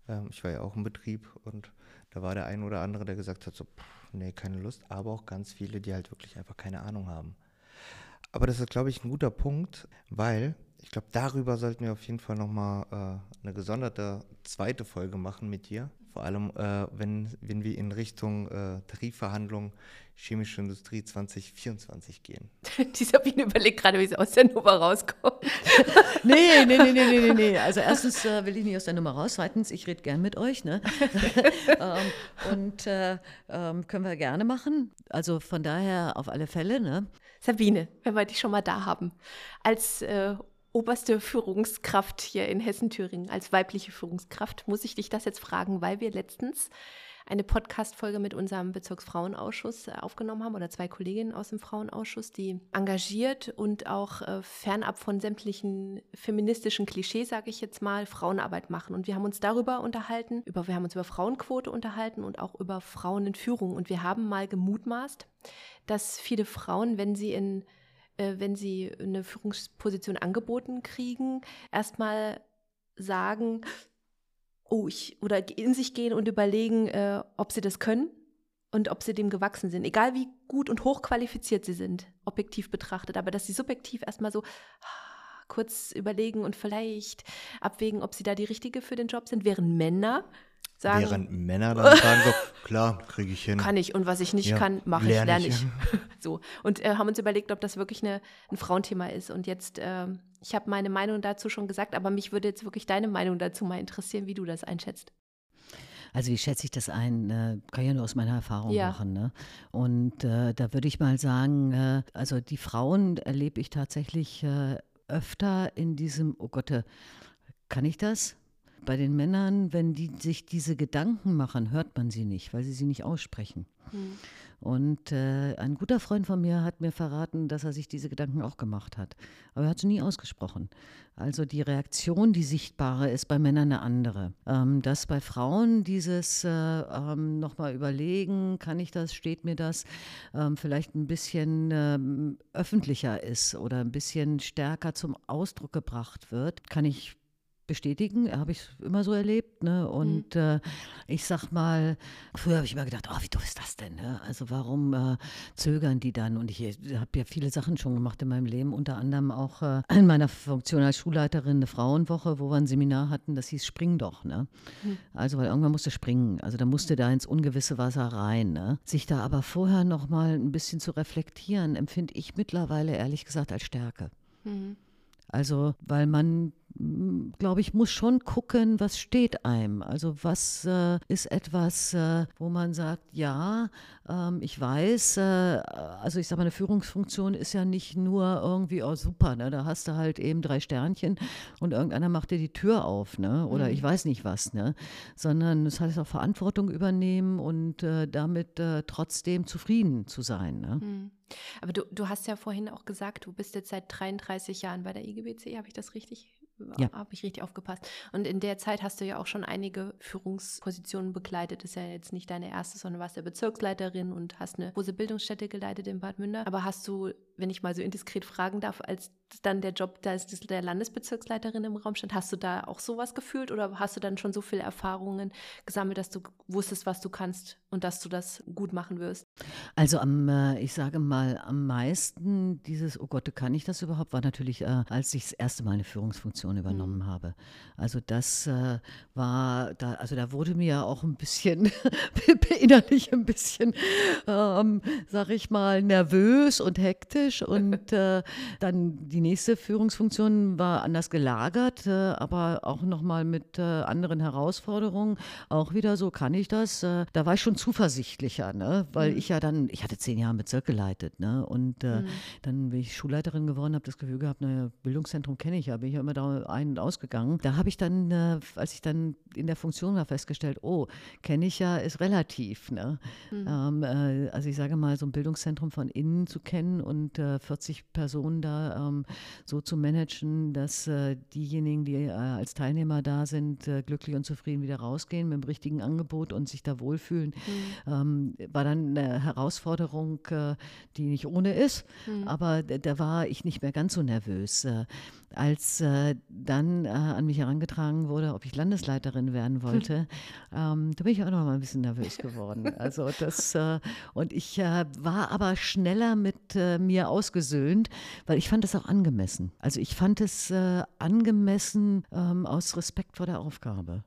Speaker 1: Ähm, ich war ja auch im Betrieb und da war der ein oder andere, der gesagt hat, so, pff, nee, keine Lust, aber auch ganz viele, die halt wirklich einfach keine Ahnung haben. Aber das ist, glaube ich, ein guter Punkt, weil ich glaube, darüber sollten wir auf jeden Fall nochmal äh, eine gesonderte zweite Folge machen mit dir. Vor allem, äh, wenn, wenn wir in Richtung äh, Tarifverhandlungen Chemische Industrie 2024 gehen.
Speaker 2: Die Sabine überlegt gerade, wie sie aus der Nummer rauskommt.
Speaker 3: nee, nee, nee, nee, nee, nee. Also erstens äh, will ich nicht aus der Nummer raus. Zweitens, ich rede gern mit euch. Ne? ähm, und äh, ähm, können wir gerne machen. Also von daher auf alle Fälle. Ne?
Speaker 2: Sabine, wenn wir dich schon mal da haben. Als äh, oberste Führungskraft hier in Hessen-Thüringen, als weibliche Führungskraft, muss ich dich das jetzt fragen, weil wir letztens eine Podcast-Folge mit unserem Bezirksfrauenausschuss äh, aufgenommen haben oder zwei Kolleginnen aus dem Frauenausschuss, die engagiert und auch äh, fernab von sämtlichen feministischen Klischees, sage ich jetzt mal, Frauenarbeit machen. Und wir haben uns darüber unterhalten, über, wir haben uns über Frauenquote unterhalten und auch über Frauen in Führung. Und wir haben mal gemutmaßt, dass viele Frauen, wenn sie in wenn sie eine Führungsposition angeboten kriegen, erstmal sagen, oh, ich, oder in sich gehen und überlegen, äh, ob sie das können und ob sie dem gewachsen sind. Egal wie gut und hochqualifiziert sie sind, objektiv betrachtet, aber dass sie subjektiv erstmal so ah, kurz überlegen und vielleicht abwägen, ob sie da die Richtige für den Job sind, während Männer sagen.
Speaker 1: Während Männer dann sagen so, klar, kriege ich hin.
Speaker 2: Kann ich und was ich nicht ja, kann, mache ich, lerne ich. so. Und äh, haben uns überlegt, ob das wirklich eine, ein Frauenthema ist. Und jetzt, äh, ich habe meine Meinung dazu schon gesagt, aber mich würde jetzt wirklich deine Meinung dazu mal interessieren, wie du das einschätzt.
Speaker 3: Also wie schätze ich das ein? Äh, kann ich ja nur aus meiner Erfahrung ja. machen. Ne? Und äh, da würde ich mal sagen, äh, also die Frauen erlebe ich tatsächlich äh, öfter in diesem, oh Gott, äh, kann ich das? Bei den Männern, wenn die sich diese Gedanken machen, hört man sie nicht, weil sie sie nicht aussprechen. Mhm. Und äh, ein guter Freund von mir hat mir verraten, dass er sich diese Gedanken auch gemacht hat. Aber er hat sie nie ausgesprochen. Also die Reaktion, die sichtbare, ist bei Männern eine andere. Ähm, dass bei Frauen dieses äh, ähm, nochmal überlegen, kann ich das, steht mir das, ähm, vielleicht ein bisschen ähm, öffentlicher ist oder ein bisschen stärker zum Ausdruck gebracht wird, kann ich bestätigen, habe ich immer so erlebt. Ne? Und mhm. äh, ich sag mal, früher habe ich immer gedacht, oh, wie doof ist das denn? Ne? Also warum äh, zögern die dann? Und ich habe ja viele Sachen schon gemacht in meinem Leben, unter anderem auch äh, in meiner Funktion als Schulleiterin eine Frauenwoche, wo wir ein Seminar hatten, das hieß Spring doch. Ne? Mhm. Also weil irgendwann musste springen, also da musste da ins ungewisse Wasser rein. Ne? Sich da aber vorher noch mal ein bisschen zu reflektieren, empfinde ich mittlerweile ehrlich gesagt als Stärke. Mhm. Also, weil man glaube ich, muss schon gucken, was steht einem. Also was äh, ist etwas, äh, wo man sagt, ja, ähm, ich weiß, äh, also ich sage mal, eine Führungsfunktion ist ja nicht nur irgendwie, oh super, ne, da hast du halt eben drei Sternchen und irgendeiner macht dir die Tür auf, ne, oder mhm. ich weiß nicht was, ne, sondern es heißt auch Verantwortung übernehmen und äh, damit äh, trotzdem zufrieden zu sein. Ne. Mhm.
Speaker 2: Aber du, du hast ja vorhin auch gesagt, du bist jetzt seit 33 Jahren bei der IGBC, habe ich das richtig ja. habe ich richtig aufgepasst. Und in der Zeit hast du ja auch schon einige Führungspositionen begleitet. Ist ja jetzt nicht deine erste, sondern warst ja Bezirksleiterin und hast eine große Bildungsstätte geleitet in Bad Münder. Aber hast du, wenn ich mal so indiskret fragen darf, als dann der Job da ist der Landesbezirksleiterin im Raum stand, hast du da auch sowas gefühlt oder hast du dann schon so viele Erfahrungen gesammelt, dass du wusstest, was du kannst und dass du das gut machen wirst?
Speaker 3: Also am, äh, ich sage mal, am meisten dieses, oh Gott, kann ich das überhaupt, war natürlich, äh, als ich das erste Mal eine Führungsfunktion übernommen mhm. habe. Also das äh, war, da, also da wurde mir auch ein bisschen innerlich ein bisschen, ähm, sag ich mal, nervös und hektisch hektisch und äh, dann die nächste Führungsfunktion war anders gelagert, äh, aber auch nochmal mit äh, anderen Herausforderungen. Auch wieder so kann ich das. Äh, da war ich schon zuversichtlicher, ne? weil mhm. ich ja dann, ich hatte zehn Jahre Bezirk geleitet ne? und äh, mhm. dann bin ich Schulleiterin geworden, habe das Gefühl gehabt, naja, Bildungszentrum kenne ich ja, bin ich ja immer da ein- und ausgegangen. Da habe ich dann, äh, als ich dann in der Funktion war, festgestellt, oh, kenne ich ja, ist relativ. Ne? Mhm. Ähm, äh, also ich sage mal, so ein Bildungszentrum von innen zu kennen und äh, 40 Personen da ähm, so zu managen, dass äh, diejenigen, die äh, als Teilnehmer da sind, äh, glücklich und zufrieden wieder rausgehen mit dem richtigen Angebot und sich da wohlfühlen, mhm. ähm, war dann eine Herausforderung, äh, die nicht ohne ist. Mhm. Aber da war ich nicht mehr ganz so nervös als äh, dann äh, an mich herangetragen wurde, ob ich Landesleiterin werden wollte, ähm, da bin ich auch noch mal ein bisschen nervös geworden. Also das und ich war aber schneller mit äh, mir ausgesöhnt, weil ich fand es auch angemessen. Also ich fand es äh, angemessen ähm, aus Respekt vor der Aufgabe,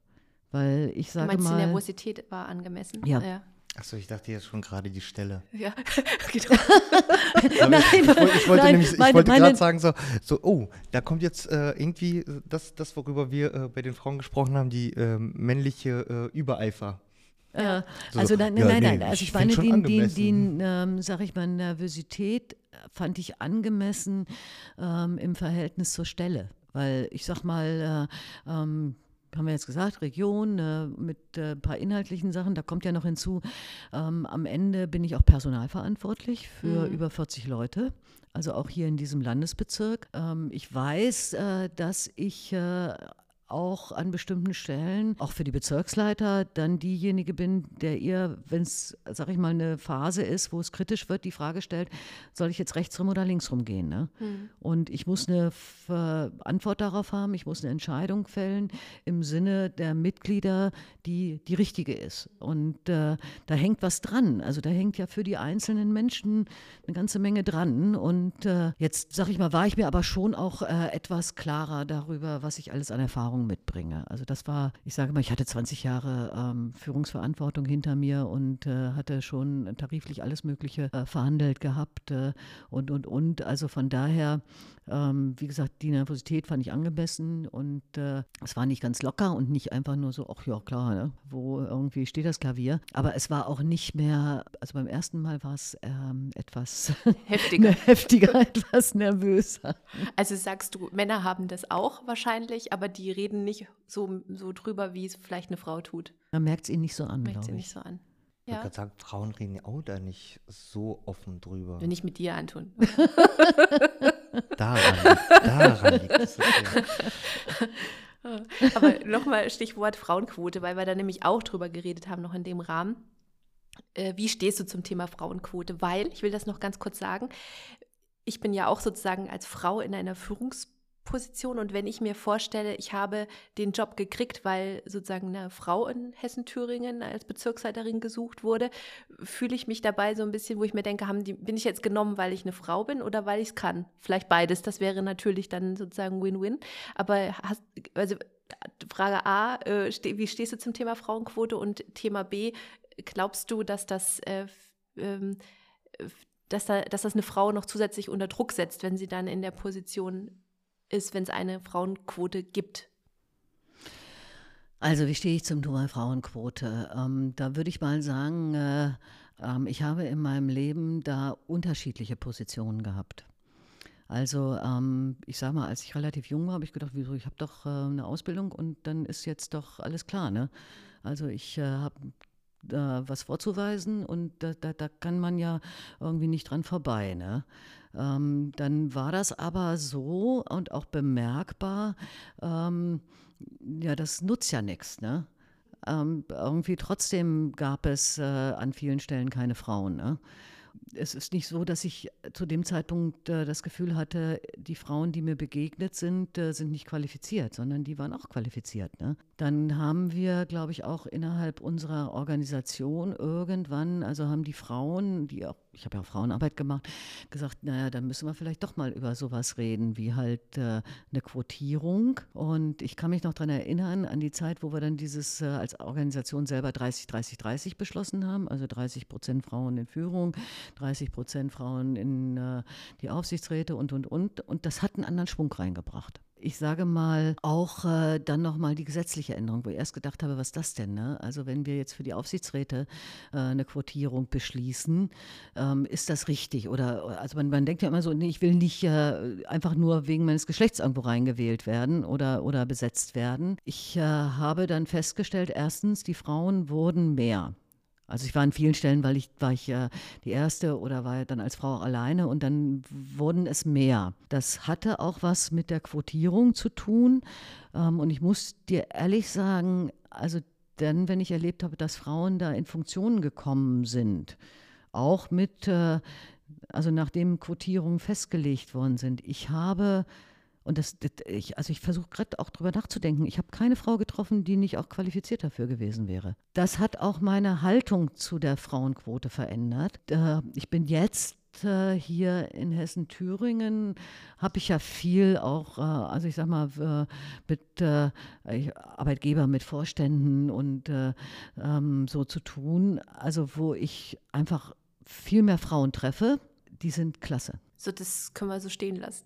Speaker 3: weil ich sage du meinst, mal,
Speaker 2: die Nervosität war angemessen.
Speaker 3: ja. ja.
Speaker 1: Achso, ich dachte jetzt schon gerade die Stelle.
Speaker 2: Ja,
Speaker 1: genau. nein, ich, ich, wollte, ich wollte nein, nämlich, ich meine, wollte gerade sagen, so, so, oh, da kommt jetzt äh, irgendwie das, das, worüber wir äh, bei den Frauen gesprochen haben, die äh, männliche äh, Übereifer.
Speaker 3: Ja, so, also nein, ja, nein, nee, nein, also ich, ich meine, die, die, die ähm, sag ich mal, Nervosität fand ich angemessen ähm, im Verhältnis zur Stelle. Weil ich sag mal, äh, ähm, haben wir jetzt gesagt, Region äh, mit äh, ein paar inhaltlichen Sachen. Da kommt ja noch hinzu, ähm, am Ende bin ich auch personalverantwortlich für mhm. über 40 Leute. Also auch hier in diesem Landesbezirk. Ähm, ich weiß, äh, dass ich äh, auch an bestimmten Stellen, auch für die Bezirksleiter, dann diejenige bin, der ihr, wenn es, sag ich mal, eine Phase ist, wo es kritisch wird, die Frage stellt, soll ich jetzt rechtsrum oder linksrum gehen? Ne? Mhm. Und ich muss eine Antwort darauf haben, ich muss eine Entscheidung fällen im Sinne der Mitglieder, die die richtige ist. Und äh, da hängt was dran. Also da hängt ja für die einzelnen Menschen eine ganze Menge dran. Und äh, jetzt, sag ich mal, war ich mir aber schon auch äh, etwas klarer darüber, was ich alles an Erfahrung Erfahrung mitbringe. Also das war, ich sage mal, ich hatte 20 Jahre ähm, Führungsverantwortung hinter mir und äh, hatte schon tariflich alles Mögliche äh, verhandelt gehabt äh, und, und, und. Also von daher, ähm, wie gesagt, die Nervosität fand ich angemessen und äh, es war nicht ganz locker und nicht einfach nur so, ach ja, klar, ne? wo irgendwie steht das Klavier. Aber es war auch nicht mehr, also beim ersten Mal war es ähm, etwas
Speaker 2: heftiger.
Speaker 3: heftiger, etwas nervöser.
Speaker 2: Also sagst du, Männer haben das auch wahrscheinlich, aber die reden nicht so, so drüber, wie es vielleicht eine Frau tut.
Speaker 3: Man merkt es ihnen nicht so an,
Speaker 2: merkt es nicht so an.
Speaker 1: Ja. Ich würde sagen, Frauen reden auch da nicht so offen drüber.
Speaker 2: Nicht mit dir, Anton.
Speaker 1: daran, daran liegt es.
Speaker 2: Aber nochmal Stichwort Frauenquote, weil wir da nämlich auch drüber geredet haben, noch in dem Rahmen. Äh, wie stehst du zum Thema Frauenquote? Weil, ich will das noch ganz kurz sagen, ich bin ja auch sozusagen als Frau in einer Führungsposition Position. Und wenn ich mir vorstelle, ich habe den Job gekriegt, weil sozusagen eine Frau in Hessen-Thüringen als Bezirksleiterin gesucht wurde, fühle ich mich dabei so ein bisschen, wo ich mir denke, haben die, bin ich jetzt genommen, weil ich eine Frau bin oder weil ich es kann? Vielleicht beides. Das wäre natürlich dann sozusagen Win-Win. Aber hast, also Frage A, äh, ste wie stehst du zum Thema Frauenquote? Und Thema B, glaubst du, dass das äh, ähm, dass, da, dass das eine Frau noch zusätzlich unter Druck setzt, wenn sie dann in der Position ist, wenn es eine Frauenquote gibt?
Speaker 3: Also wie stehe ich zum Thema Frauenquote? Ähm, da würde ich mal sagen, äh, äh, ich habe in meinem Leben da unterschiedliche Positionen gehabt. Also ähm, ich sage mal, als ich relativ jung war, habe ich gedacht, wieso, ich habe doch äh, eine Ausbildung und dann ist jetzt doch alles klar. Ne? Also ich äh, habe da was vorzuweisen und da, da, da, kann man ja irgendwie nicht dran vorbei. Ne? Ähm, dann war das aber so und auch bemerkbar, ähm, ja, das nutzt ja nichts. Ne? Ähm, irgendwie trotzdem gab es äh, an vielen Stellen keine Frauen. Ne? es ist nicht so, dass ich zu dem Zeitpunkt äh, das Gefühl hatte, die Frauen, die mir begegnet sind, äh, sind nicht qualifiziert, sondern die waren auch qualifiziert. Ne? Dann haben wir, glaube ich, auch innerhalb unserer Organisation irgendwann, also haben die Frauen, die auch ich habe ja auch Frauenarbeit gemacht, gesagt, naja, dann müssen wir vielleicht doch mal über sowas reden, wie halt äh, eine Quotierung. Und ich kann mich noch daran erinnern, an die Zeit, wo wir dann dieses äh, als Organisation selber 30, 30, 30 beschlossen haben, also 30 Prozent Frauen in Führung, 30 Prozent Frauen in äh, die Aufsichtsräte und, und, und. Und das hat einen anderen Schwung reingebracht ich sage mal, auch äh, dann nochmal die gesetzliche Änderung, wo ich erst gedacht habe, was ist das denn? Ne? Also wenn wir jetzt für die Aufsichtsräte äh, eine Quotierung beschließen, ähm, ist das richtig? Oder also man, man denkt ja immer so, nee, ich will nicht äh, einfach nur wegen meines Geschlechts irgendwo reingewählt werden oder, oder besetzt werden. Ich äh, habe dann festgestellt, erstens, die Frauen wurden mehr. Also ich war an vielen Stellen, weil ich war ich ja die erste oder war dann als Frau alleine und dann wurden es mehr. Das hatte auch was mit der Quotierung zu tun. Ähm, und ich muss dir ehrlich sagen, also dann, wenn ich erlebt habe, dass Frauen da in Funktionen gekommen sind, auch mit, äh, also nachdem Quotierungen festgelegt worden sind, ich habe und das, das ich, also ich versuche gerade auch drüber nachzudenken. Ich habe keine Frau getroffen, die nicht auch qualifiziert dafür gewesen wäre. Das hat auch meine Haltung zu der Frauenquote verändert. Äh, ich bin jetzt äh, hier in Hessen-Thüringen habe ich ja viel auch, äh, also ich sag mal, mit Arbeitgeber, mit Vorständen und ähm, so zu tun, also wo ich einfach viel mehr Frauen treffe, die sind klasse.
Speaker 2: So, das können wir so stehen lassen.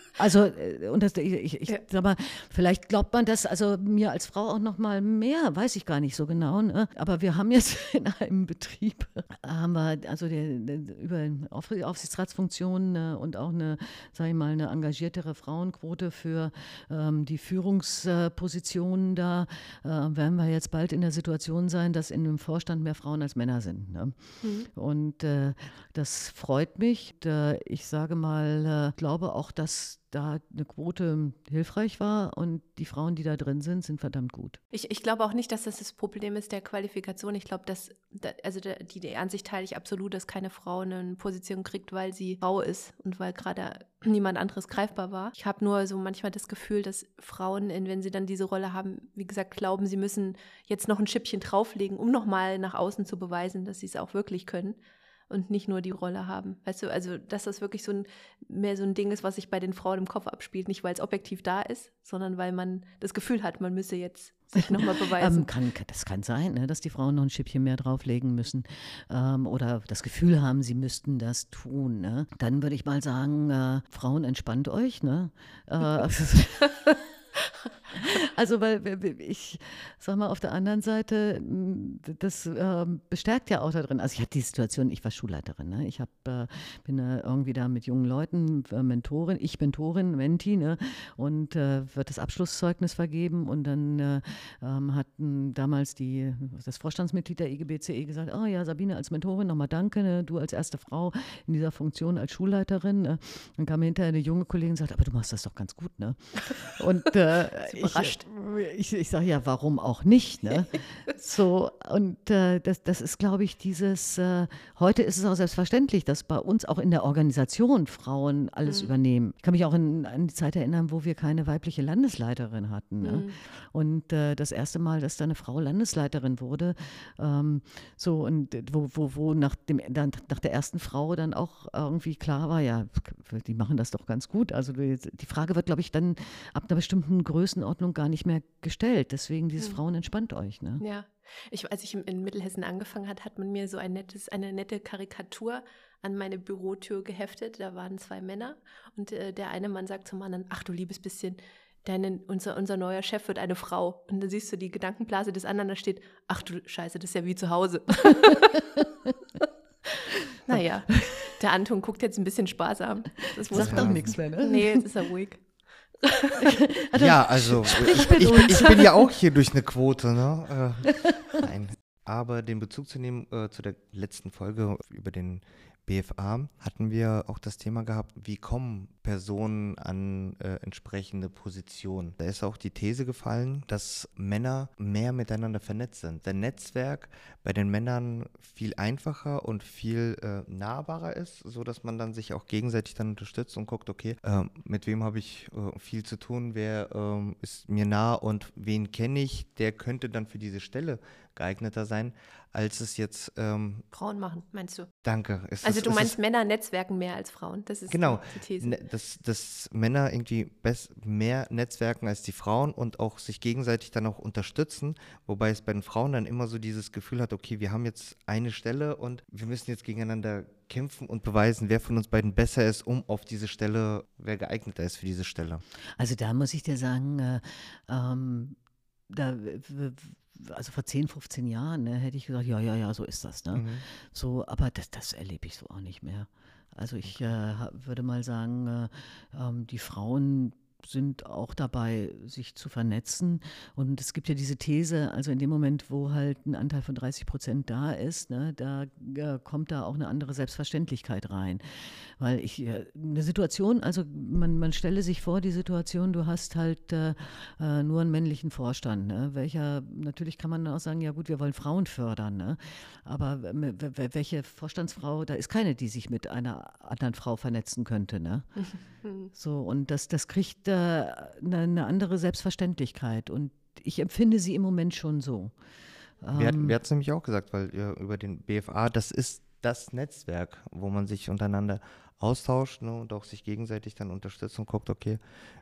Speaker 3: also, äh, und das, ich, ich ja. sag mal, vielleicht glaubt man das, also mir als Frau auch noch mal mehr, weiß ich gar nicht so genau. Ne? Aber wir haben jetzt in einem Betrieb, haben wir also der, der, über Aufsichtsratsfunktionen äh, und auch eine, sage ich mal, eine engagiertere Frauenquote für ähm, die Führungspositionen da, äh, werden wir jetzt bald in der Situation sein, dass in dem Vorstand mehr Frauen als Männer sind. Ne? Mhm. Und äh, das freut mich. ich sage mal, glaube auch, dass da eine Quote hilfreich war und die Frauen, die da drin sind, sind verdammt gut.
Speaker 2: Ich, ich glaube auch nicht, dass das das Problem ist der Qualifikation. Ich glaube, dass, also die, die Ansicht teile ich absolut, dass keine Frau eine Position kriegt, weil sie Frau ist und weil gerade niemand anderes greifbar war. Ich habe nur so manchmal das Gefühl, dass Frauen, wenn sie dann diese Rolle haben, wie gesagt, glauben, sie müssen jetzt noch ein Schippchen drauflegen, um nochmal nach außen zu beweisen, dass sie es auch wirklich können und nicht nur die Rolle haben. Weißt du, also dass das wirklich so ein mehr so ein Ding ist, was sich bei den Frauen im Kopf abspielt, nicht weil es objektiv da ist, sondern weil man das Gefühl hat, man müsse jetzt sich nochmal beweisen.
Speaker 3: ähm, kann, das kann sein, ne, dass die Frauen noch ein Schippchen mehr drauflegen müssen ähm, oder das Gefühl haben, sie müssten das tun. Ne? Dann würde ich mal sagen, äh, Frauen entspannt euch. Ne? Äh, Also, weil ich sag mal, auf der anderen Seite, das äh, bestärkt ja auch darin. Also, ich hatte die Situation, ich war Schulleiterin. Ne? Ich hab, äh, bin äh, irgendwie da mit jungen Leuten, äh, Mentorin, ich Mentorin, Menti, ne? und äh, wird das Abschlusszeugnis vergeben. Und dann äh, ähm, hat damals die, das Vorstandsmitglied der EGBCE e gesagt: Oh ja, Sabine, als Mentorin nochmal danke, ne? du als erste Frau in dieser Funktion als Schulleiterin. Ne? Dann kam hinterher eine junge Kollegin und sagte: Aber du machst das doch ganz gut. Ne? Und überrascht. Ich, ich, ich sage ja, warum auch nicht? Ne? so, und äh, das, das ist, glaube ich, dieses, äh, heute ist es auch selbstverständlich, dass bei uns auch in der Organisation Frauen alles mhm. übernehmen. Ich kann mich auch in, an die Zeit erinnern, wo wir keine weibliche Landesleiterin hatten. Ne? Mhm. Und äh, das erste Mal, dass da eine Frau Landesleiterin wurde, ähm, so und wo, wo, wo nach, dem, dann, nach der ersten Frau dann auch irgendwie klar war, ja, die machen das doch ganz gut. Also die, die Frage wird, glaube ich, dann ab einer bestimmten Größenordnung gar nicht mehr gestellt. Deswegen dieses hm. Frauen entspannt euch. Ne?
Speaker 2: Ja. Ich, als ich in Mittelhessen angefangen hat, hat man mir so ein nettes, eine nette Karikatur an meine Bürotür geheftet. Da waren zwei Männer und äh, der eine Mann sagt zum anderen, ach du liebes bisschen, deine, unser, unser neuer Chef wird eine Frau. Und dann siehst du die Gedankenblase des anderen, da steht, ach du Scheiße, das ist ja wie zu Hause. naja, der Anton guckt jetzt ein bisschen sparsam.
Speaker 3: Das Sagt doch nichts mehr, ne?
Speaker 2: Nee, jetzt ist er ruhig.
Speaker 1: Ja, also ich, ich, bin ja auch hier durch eine Quote. Ne? Äh, nein. Aber den Bezug zu nehmen äh, zu der letzten Folge über den BFA hatten wir auch das Thema gehabt, wie kommen Personen an äh, entsprechende Positionen. Da ist auch die These gefallen, dass Männer mehr miteinander vernetzt sind. Der Netzwerk bei den Männern viel einfacher und viel äh, nahbarer ist, so dass man dann sich auch gegenseitig dann unterstützt und guckt, okay, äh, mit wem habe ich äh, viel zu tun, wer ähm, ist mir nah und wen kenne ich, der könnte dann für diese Stelle geeigneter sein, als es jetzt ähm,
Speaker 2: Frauen machen, meinst du?
Speaker 1: Danke.
Speaker 2: Es also ist, du meinst Männer netzwerken mehr als Frauen, das ist
Speaker 1: genau, die These. Ne, dass, dass Männer irgendwie mehr netzwerken als die Frauen und auch sich gegenseitig dann auch unterstützen, wobei es bei den Frauen dann immer so dieses Gefühl hat, okay, wir haben jetzt eine Stelle und wir müssen jetzt gegeneinander kämpfen und beweisen, wer von uns beiden besser ist, um auf diese Stelle, wer geeigneter ist für diese Stelle.
Speaker 3: Also da muss ich dir sagen, äh, ähm, da also vor 10, 15 Jahren ne, hätte ich gesagt, ja, ja, ja, so ist das. Ne? Mhm. So, aber das, das erlebe ich so auch nicht mehr. Also ich äh, würde mal sagen, äh, ähm, die Frauen sind auch dabei, sich zu vernetzen. Und es gibt ja diese These, also in dem Moment, wo halt ein Anteil von 30 Prozent da ist, ne, da äh, kommt da auch eine andere Selbstverständlichkeit rein. Weil ich, äh, eine Situation, also man, man stelle sich vor, die Situation, du hast halt äh, äh nur einen männlichen Vorstand, ne, welcher, natürlich kann man auch sagen, ja gut, wir wollen Frauen fördern, ne, aber welche Vorstandsfrau, da ist keine, die sich mit einer anderen Frau vernetzen könnte. Ne? so, und das, das kriegt eine, eine andere Selbstverständlichkeit. Und ich empfinde sie im Moment schon so.
Speaker 1: Wir hatten es nämlich auch gesagt, weil ja, über den BFA, das ist das Netzwerk, wo man sich untereinander austauscht ne, und auch sich gegenseitig dann unterstützt und guckt, okay,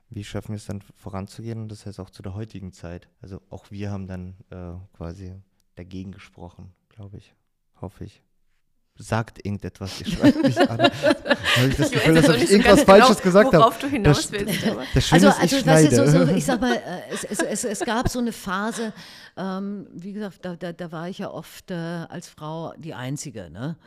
Speaker 1: wie schaffen wir es dann voranzugehen und das heißt auch zu der heutigen Zeit. Also auch wir haben dann äh, quasi dagegen gesprochen, glaube ich, hoffe ich sagt irgendetwas, ich schreibe mich an. habe ich das Gefühl, dass ich irgendwas Falsches genau, gesagt habe.
Speaker 2: Worauf du hinaus willst.
Speaker 3: Aber. Das also, also ich, weißt du, so, so, ich sag mal, äh, es, es, es, es, gab so eine Phase, ähm, wie gesagt, da, da, da, war ich ja oft äh, als Frau die Einzige, ne?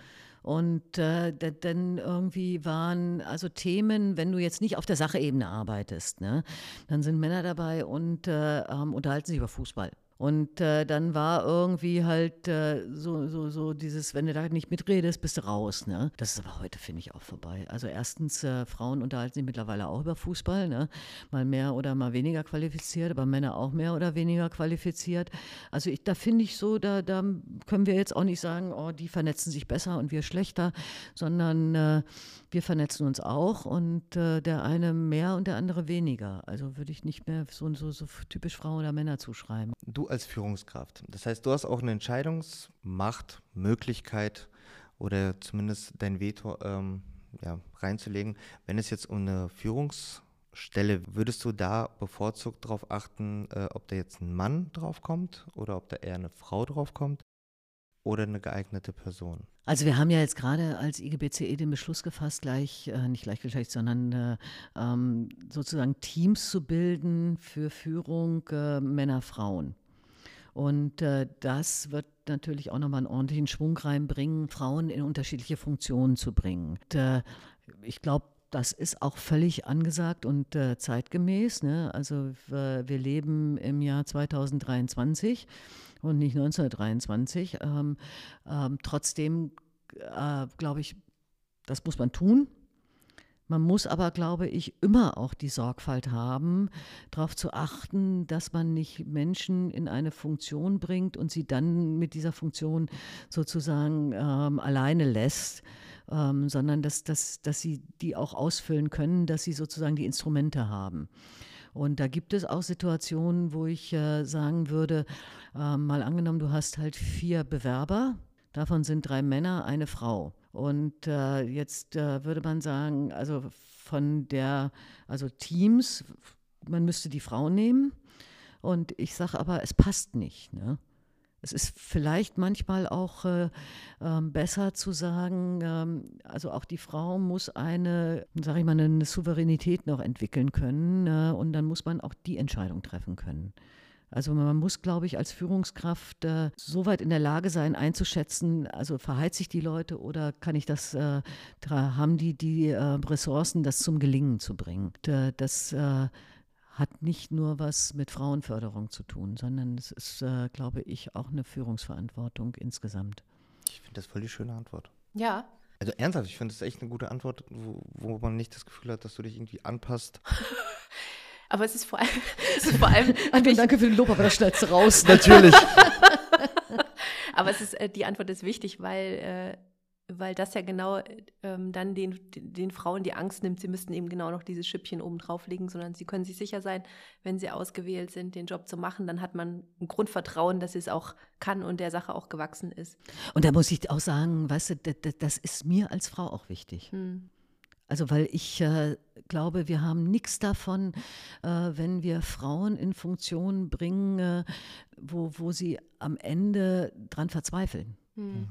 Speaker 3: Und äh, dann irgendwie waren also Themen, wenn du jetzt nicht auf der Sachebene arbeitest, ne, dann sind Männer dabei und äh, unterhalten sich über Fußball. Und äh, dann war irgendwie halt äh, so, so, so dieses, wenn du da nicht mitredest, bist du raus. Ne? Das ist aber heute, finde ich, auch vorbei. Also erstens, äh, Frauen unterhalten sich mittlerweile auch über Fußball, ne? mal mehr oder mal weniger qualifiziert, aber Männer auch mehr oder weniger qualifiziert. Also ich, da finde ich so, da, da können wir jetzt auch nicht sagen, oh, die vernetzen sich besser und wir schlechter, sondern äh, wir vernetzen uns auch und äh, der eine mehr und der andere weniger. Also würde ich nicht mehr so, so, so typisch Frauen oder Männer zuschreiben.
Speaker 1: Du als Führungskraft, das heißt, du hast auch eine Entscheidungsmacht, Möglichkeit oder zumindest dein Veto ähm, ja, reinzulegen. Wenn es jetzt um eine Führungsstelle, würdest du da bevorzugt darauf achten, äh, ob da jetzt ein Mann drauf kommt oder ob da eher eine Frau drauf kommt? Oder eine geeignete Person?
Speaker 3: Also wir haben ja jetzt gerade als IGBCE den Beschluss gefasst, gleich, äh, nicht gleichgeschlecht, sondern äh, ähm, sozusagen Teams zu bilden für Führung äh, Männer, Frauen. Und äh, das wird natürlich auch nochmal einen ordentlichen Schwung reinbringen, Frauen in unterschiedliche Funktionen zu bringen. Und, äh, ich glaube, das ist auch völlig angesagt und äh, zeitgemäß. Ne? Also wir leben im Jahr 2023 und nicht 1923. Ähm, ähm, trotzdem äh, glaube ich, das muss man tun. Man muss aber, glaube ich, immer auch die Sorgfalt haben, darauf zu achten, dass man nicht Menschen in eine Funktion bringt und sie dann mit dieser Funktion sozusagen ähm, alleine lässt, ähm, sondern dass, dass, dass sie die auch ausfüllen können, dass sie sozusagen die Instrumente haben. Und da gibt es auch Situationen, wo ich äh, sagen würde, äh, mal angenommen, du hast halt vier Bewerber, davon sind drei Männer, eine Frau. Und äh, jetzt äh, würde man sagen, also von der, also Teams, man müsste die Frau nehmen. Und ich sage aber, es passt nicht. Ne? Es ist vielleicht manchmal auch äh, äh, besser zu sagen, ähm, also auch die Frau muss eine, sage ich mal, eine Souveränität noch entwickeln können äh, und dann muss man auch die Entscheidung treffen können. Also man muss, glaube ich, als Führungskraft äh, so weit in der Lage sein, einzuschätzen, also verheizt sich die Leute oder kann ich das, äh, haben die die äh, Ressourcen, das zum Gelingen zu bringen. Und, äh, das äh, hat nicht nur was mit Frauenförderung zu tun, sondern es ist, äh, glaube ich, auch eine Führungsverantwortung insgesamt.
Speaker 1: Ich finde das voll die schöne Antwort.
Speaker 2: Ja,
Speaker 1: Also ernsthaft, ich finde das echt eine gute Antwort, wo, wo man nicht das Gefühl hat, dass du dich irgendwie anpasst.
Speaker 2: Aber es ist vor allem. Es ist vor allem
Speaker 3: Anton, danke für den Lob, aber das schneidest du raus.
Speaker 1: Natürlich.
Speaker 2: aber es ist, äh, die Antwort ist wichtig, weil, äh, weil das ja genau ähm, dann den, den Frauen die Angst nimmt, sie müssten eben genau noch dieses Schippchen oben drauflegen, sondern sie können sich sicher sein, wenn sie ausgewählt sind, den Job zu machen, dann hat man ein Grundvertrauen, dass sie es auch kann und der Sache auch gewachsen ist.
Speaker 3: Und da muss ich auch sagen, weißt du, das, das ist mir als Frau auch wichtig.
Speaker 2: Hm.
Speaker 3: Also weil ich äh, glaube, wir haben nichts davon, äh, wenn wir Frauen in Funktionen bringen, äh, wo, wo sie am Ende dran verzweifeln.
Speaker 2: Hm.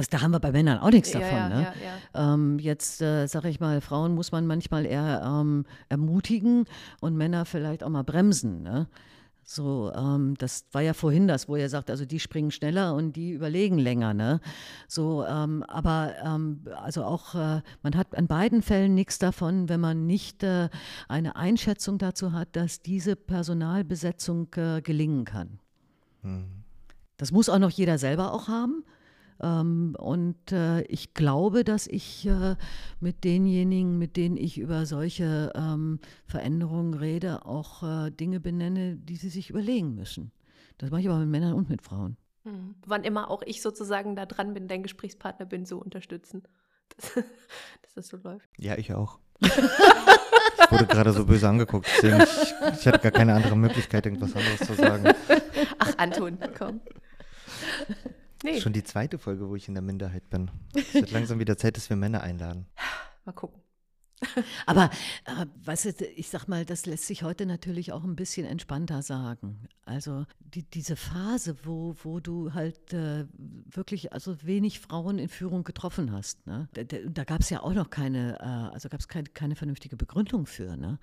Speaker 3: Das, da haben wir bei Männern auch nichts davon.
Speaker 2: ja,
Speaker 3: ne?
Speaker 2: ja, ja.
Speaker 3: Ähm, jetzt äh, sage ich mal, Frauen muss man manchmal eher ähm, ermutigen und Männer vielleicht auch mal bremsen. Ne? So, ähm, das war ja vorhin das, wo er sagt, also die springen schneller und die überlegen länger, ne? So, ähm, aber ähm, also auch, äh, man hat an beiden Fällen nichts davon, wenn man nicht äh, eine Einschätzung dazu hat, dass diese Personalbesetzung äh, gelingen kann.
Speaker 1: Hm.
Speaker 3: Das muss auch noch jeder selber auch haben. Ähm, und äh, ich glaube, dass ich äh, mit denjenigen, mit denen ich über solche ähm, Veränderungen rede, auch äh, Dinge benenne, die sie sich überlegen müssen. Das mache ich aber mit Männern und mit Frauen.
Speaker 2: Hm. Wann immer auch ich sozusagen da dran bin, dein Gesprächspartner bin, so unterstützen. Das, dass das so läuft.
Speaker 1: Ja, ich auch. ich wurde gerade so böse angeguckt, deswegen ich, ich hatte gar keine andere Möglichkeit, irgendwas anderes zu sagen.
Speaker 2: Ach, Anton, komm. Nee,
Speaker 1: Schon die zweite Folge, wo ich in der Minderheit bin. Es wird langsam wieder Zeit, dass wir Männer einladen.
Speaker 2: mal gucken.
Speaker 3: Aber äh, weißt du, ich sag mal, das lässt sich heute natürlich auch ein bisschen entspannter sagen. Also die, diese Phase, wo, wo du halt äh, wirklich also wenig Frauen in Führung getroffen hast, ne? da, da, gab es ja auch noch keine, äh, also gab es keine, keine vernünftige Begründung für, ne?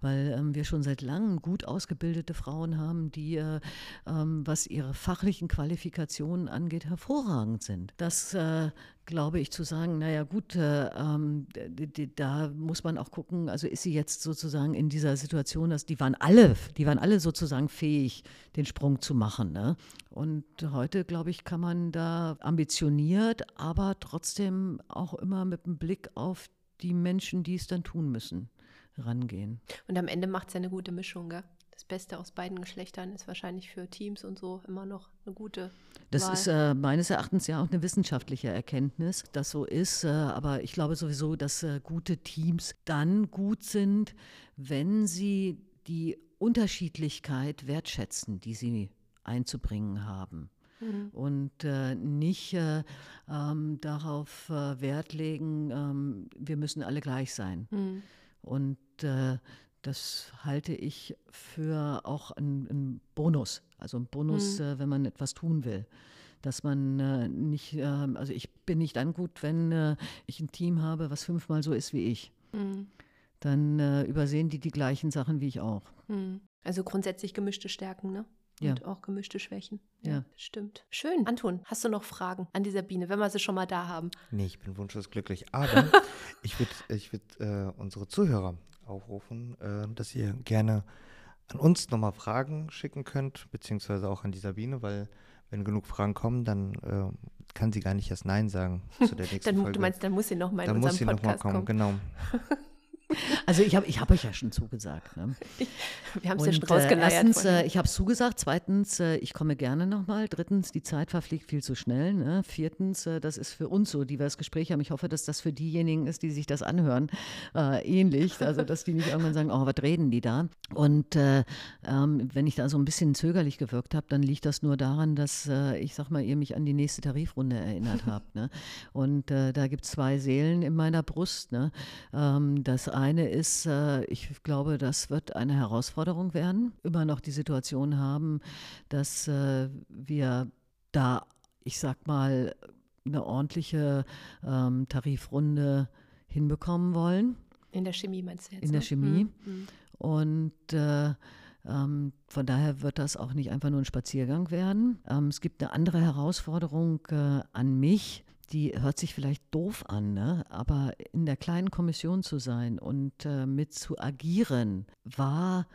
Speaker 3: weil ähm, wir schon seit langem gut ausgebildete Frauen haben, die, äh, ähm, was ihre fachlichen Qualifikationen angeht, hervorragend sind. Das äh, glaube ich, zu sagen, naja gut, äh, ähm, da muss man auch gucken, also ist sie jetzt sozusagen in dieser Situation, dass die waren alle, die waren alle sozusagen fähig, den Sprung zu machen. Ne? Und heute, glaube ich, kann man da ambitioniert, aber trotzdem auch immer mit dem Blick auf die Menschen, die es dann tun müssen, rangehen.
Speaker 2: Und am Ende macht es ja eine gute Mischung, gell? Das Beste aus beiden Geschlechtern ist wahrscheinlich für Teams und so immer noch eine gute
Speaker 3: Das
Speaker 2: Wahl.
Speaker 3: ist äh, meines Erachtens ja auch eine wissenschaftliche Erkenntnis, dass so ist. Äh, aber ich glaube sowieso, dass äh, gute Teams dann gut sind, wenn sie die Unterschiedlichkeit wertschätzen, die sie einzubringen haben.
Speaker 2: Mhm.
Speaker 3: Und äh, nicht äh, ähm, darauf äh, Wert legen, ähm, wir müssen alle gleich sein.
Speaker 2: Mhm.
Speaker 3: Und das halte ich für auch einen Bonus. Also ein Bonus,
Speaker 2: Mhm.
Speaker 3: äh, wenn man etwas tun will. Dass man äh, nicht, äh, also ich bin nicht dann gut, wenn äh, ich ein Team habe, was fünfmal so ist wie ich.
Speaker 2: Mhm.
Speaker 3: Dann äh, übersehen die die gleichen Sachen wie ich auch.
Speaker 2: Mhm. Also grundsätzlich gemischte Stärken, ne?
Speaker 3: Ja.
Speaker 2: Und auch gemischte Schwächen.
Speaker 3: Ja.
Speaker 2: das stimmt. Schön. Anton, hast du noch Fragen an die Sabine, wenn wir sie schon mal da haben?
Speaker 1: Nee, ich bin wunschlos glücklich. Aber ich würde ich würd, äh, unsere Zuhörer aufrufen, äh, dass ihr gerne an uns nochmal Fragen schicken könnt, beziehungsweise auch an die Sabine, weil wenn genug Fragen kommen, dann äh, kann sie gar nicht erst Nein sagen zu der nächsten
Speaker 2: Dann,
Speaker 1: Folge.
Speaker 2: du meinst, dann muss sie noch mal in
Speaker 1: dann muss sie nochmal kommen,
Speaker 2: kommen.
Speaker 1: genau.
Speaker 3: Also ich habe ich hab euch ja schon zugesagt. Ne?
Speaker 2: Wir haben es ja schon
Speaker 3: äh,
Speaker 2: rausgeleiert.
Speaker 3: erstens, äh, ich habe es zugesagt. Zweitens, äh, ich komme gerne nochmal. Drittens, die Zeit verfliegt viel zu schnell. Ne? Viertens, äh, das ist für uns so, die wir das Gespräch haben. Ich hoffe, dass das für diejenigen ist, die sich das anhören, äh, ähnlich. Also, dass die nicht irgendwann sagen, oh, was reden die da? Und äh, ähm, wenn ich da so ein bisschen zögerlich gewirkt habe, dann liegt das nur daran, dass ich sag mal, ihr mich an die nächste Tarifrunde erinnert habt. Ne? Und da gibt es zwei Seelen in meiner Brust. Ne? Ähm, das eine ist, äh, ich glaube, das wird eine Herausforderung werden. Immer noch die Situation haben, dass äh, wir da, ich sag mal, eine ordentliche ähm, Tarifrunde hinbekommen wollen.
Speaker 2: in der Chemie meinst du jetzt?
Speaker 3: in der
Speaker 2: ne?
Speaker 3: Chemie.
Speaker 2: Mhm.
Speaker 3: Und äh, ähm, von daher wird das auch nicht einfach nur ein Spaziergang werden. Ähm, es gibt eine andere Herausforderung äh, an mich. Die hört sich vielleicht doof an, ne? aber in der kleinen Kommission zu sein und äh, mit zu agieren, war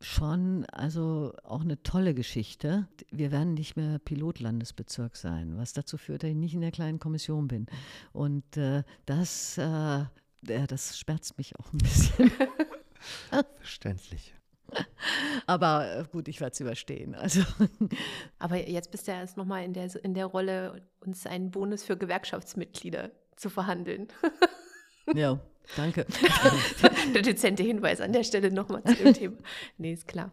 Speaker 3: schon also auch eine tolle Geschichte. Wir werden nicht mehr Pilotlandesbezirk sein, was dazu führt, dass ich nicht in der kleinen Kommission bin. Und äh, das, äh, das schmerzt mich auch ein bisschen.
Speaker 1: Verständlich.
Speaker 3: Aber äh, gut, ich werde es überstehen. Also.
Speaker 2: Aber jetzt bist du ja erst nochmal in der, in der Rolle, uns einen Bonus für Gewerkschaftsmitglieder zu verhandeln.
Speaker 3: Ja, danke.
Speaker 2: der dezente Hinweis an der Stelle nochmal zu dem Thema. Nee, ist klar.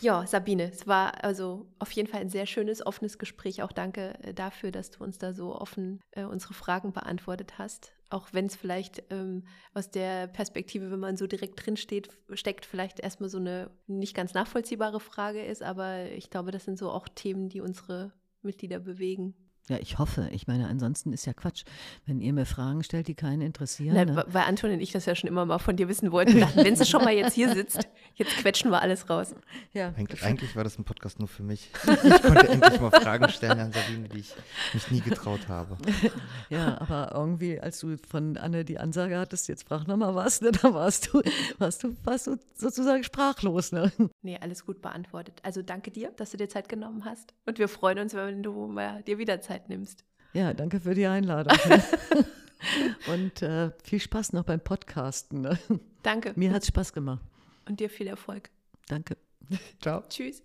Speaker 2: Ja, Sabine, es war also auf jeden Fall ein sehr schönes, offenes Gespräch. Auch danke äh, dafür, dass du uns da so offen äh, unsere Fragen beantwortet hast. Auch wenn es vielleicht ähm, aus der Perspektive, wenn man so direkt drin steht, steckt, vielleicht erstmal so eine nicht ganz nachvollziehbare Frage ist. Aber ich glaube, das sind so auch Themen, die unsere Mitglieder bewegen.
Speaker 3: Ja, ich hoffe. Ich meine, ansonsten ist ja Quatsch, wenn ihr mir Fragen stellt, die keinen interessieren.
Speaker 2: Nein, ne? Weil Anton und ich das ja schon immer mal von dir wissen wollten. wenn sie schon mal jetzt hier sitzt, jetzt quetschen wir alles raus.
Speaker 1: Ja. Eig eigentlich war das ein Podcast nur für mich. Ich konnte endlich mal Fragen stellen an Sabine, die ich mich nie getraut habe.
Speaker 3: Ja, aber irgendwie, als du von Anne die Ansage hattest, jetzt frag nochmal was, ne, da warst du, warst, du, warst du sozusagen sprachlos. Ne?
Speaker 2: Nee, alles gut beantwortet. Also danke dir, dass du dir Zeit genommen hast. Und wir freuen uns, wenn du mal dir wieder Zeit Zeit nimmst.
Speaker 3: Ja, danke für die Einladung. Und äh, viel Spaß noch beim Podcasten. Ne?
Speaker 2: Danke.
Speaker 3: Mir hat es Spaß gemacht.
Speaker 2: Und dir viel Erfolg.
Speaker 3: Danke.
Speaker 1: Ciao.
Speaker 2: Tschüss.